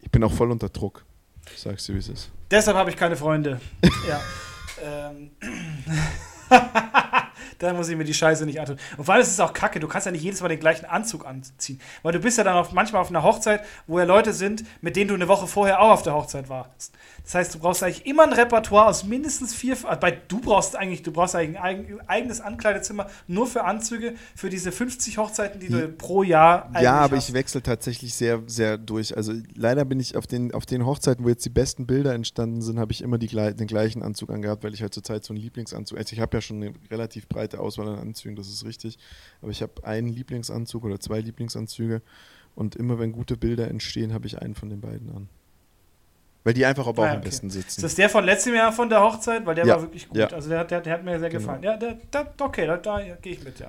[SPEAKER 1] Ich bin auch voll unter Druck. Sagst du, wie es ist.
[SPEAKER 2] Deshalb habe ich keine Freunde. <laughs> ja. Ähm. <laughs> <laughs> dann muss ich mir die Scheiße nicht antun. Und vor allem ist es auch kacke, du kannst ja nicht jedes Mal den gleichen Anzug anziehen. Weil du bist ja dann auf, manchmal auf einer Hochzeit, wo ja Leute sind, mit denen du eine Woche vorher auch auf der Hochzeit warst. Das heißt, du brauchst eigentlich immer ein Repertoire aus mindestens vier. Bei, du brauchst eigentlich, du brauchst eigentlich ein eigenes Ankleidezimmer nur für Anzüge für diese 50 Hochzeiten, die du pro Jahr
[SPEAKER 1] Ja, aber hast. ich wechsle tatsächlich sehr, sehr durch. Also leider bin ich auf den, auf den Hochzeiten, wo jetzt die besten Bilder entstanden sind, habe ich immer die, den gleichen Anzug angehabt, weil ich halt zurzeit so einen Lieblingsanzug. Also ich habe ja schon eine relativ breite Auswahl an Anzügen, das ist richtig. Aber ich habe einen Lieblingsanzug oder zwei Lieblingsanzüge. Und immer wenn gute Bilder entstehen, habe ich einen von den beiden an. Weil die einfach aber auch ah, okay. am besten sitzen.
[SPEAKER 2] Ist das der von letztem Jahr von der Hochzeit? Weil der ja. war wirklich gut. Ja. Also der, der, der, hat mir sehr genau. gefallen. Ja, der, der, okay, da, da gehe ich mit, ja.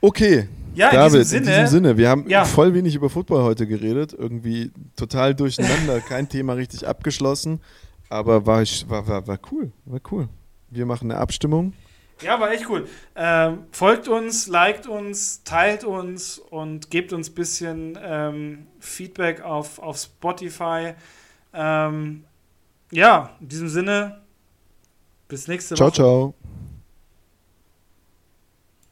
[SPEAKER 1] Okay, ja, David, in diesem, Sinne, in diesem Sinne, wir haben ja. voll wenig über Football heute geredet, irgendwie total durcheinander, <laughs> kein Thema richtig abgeschlossen, aber war, war, war, war cool, war cool. Wir machen eine Abstimmung.
[SPEAKER 2] Ja, war echt cool. Ähm, folgt uns, liked uns, teilt uns und gebt uns ein bisschen ähm, Feedback auf, auf Spotify. Ähm, ja, in diesem Sinne, bis nächste
[SPEAKER 1] ciao,
[SPEAKER 2] Woche.
[SPEAKER 1] Ciao, ciao.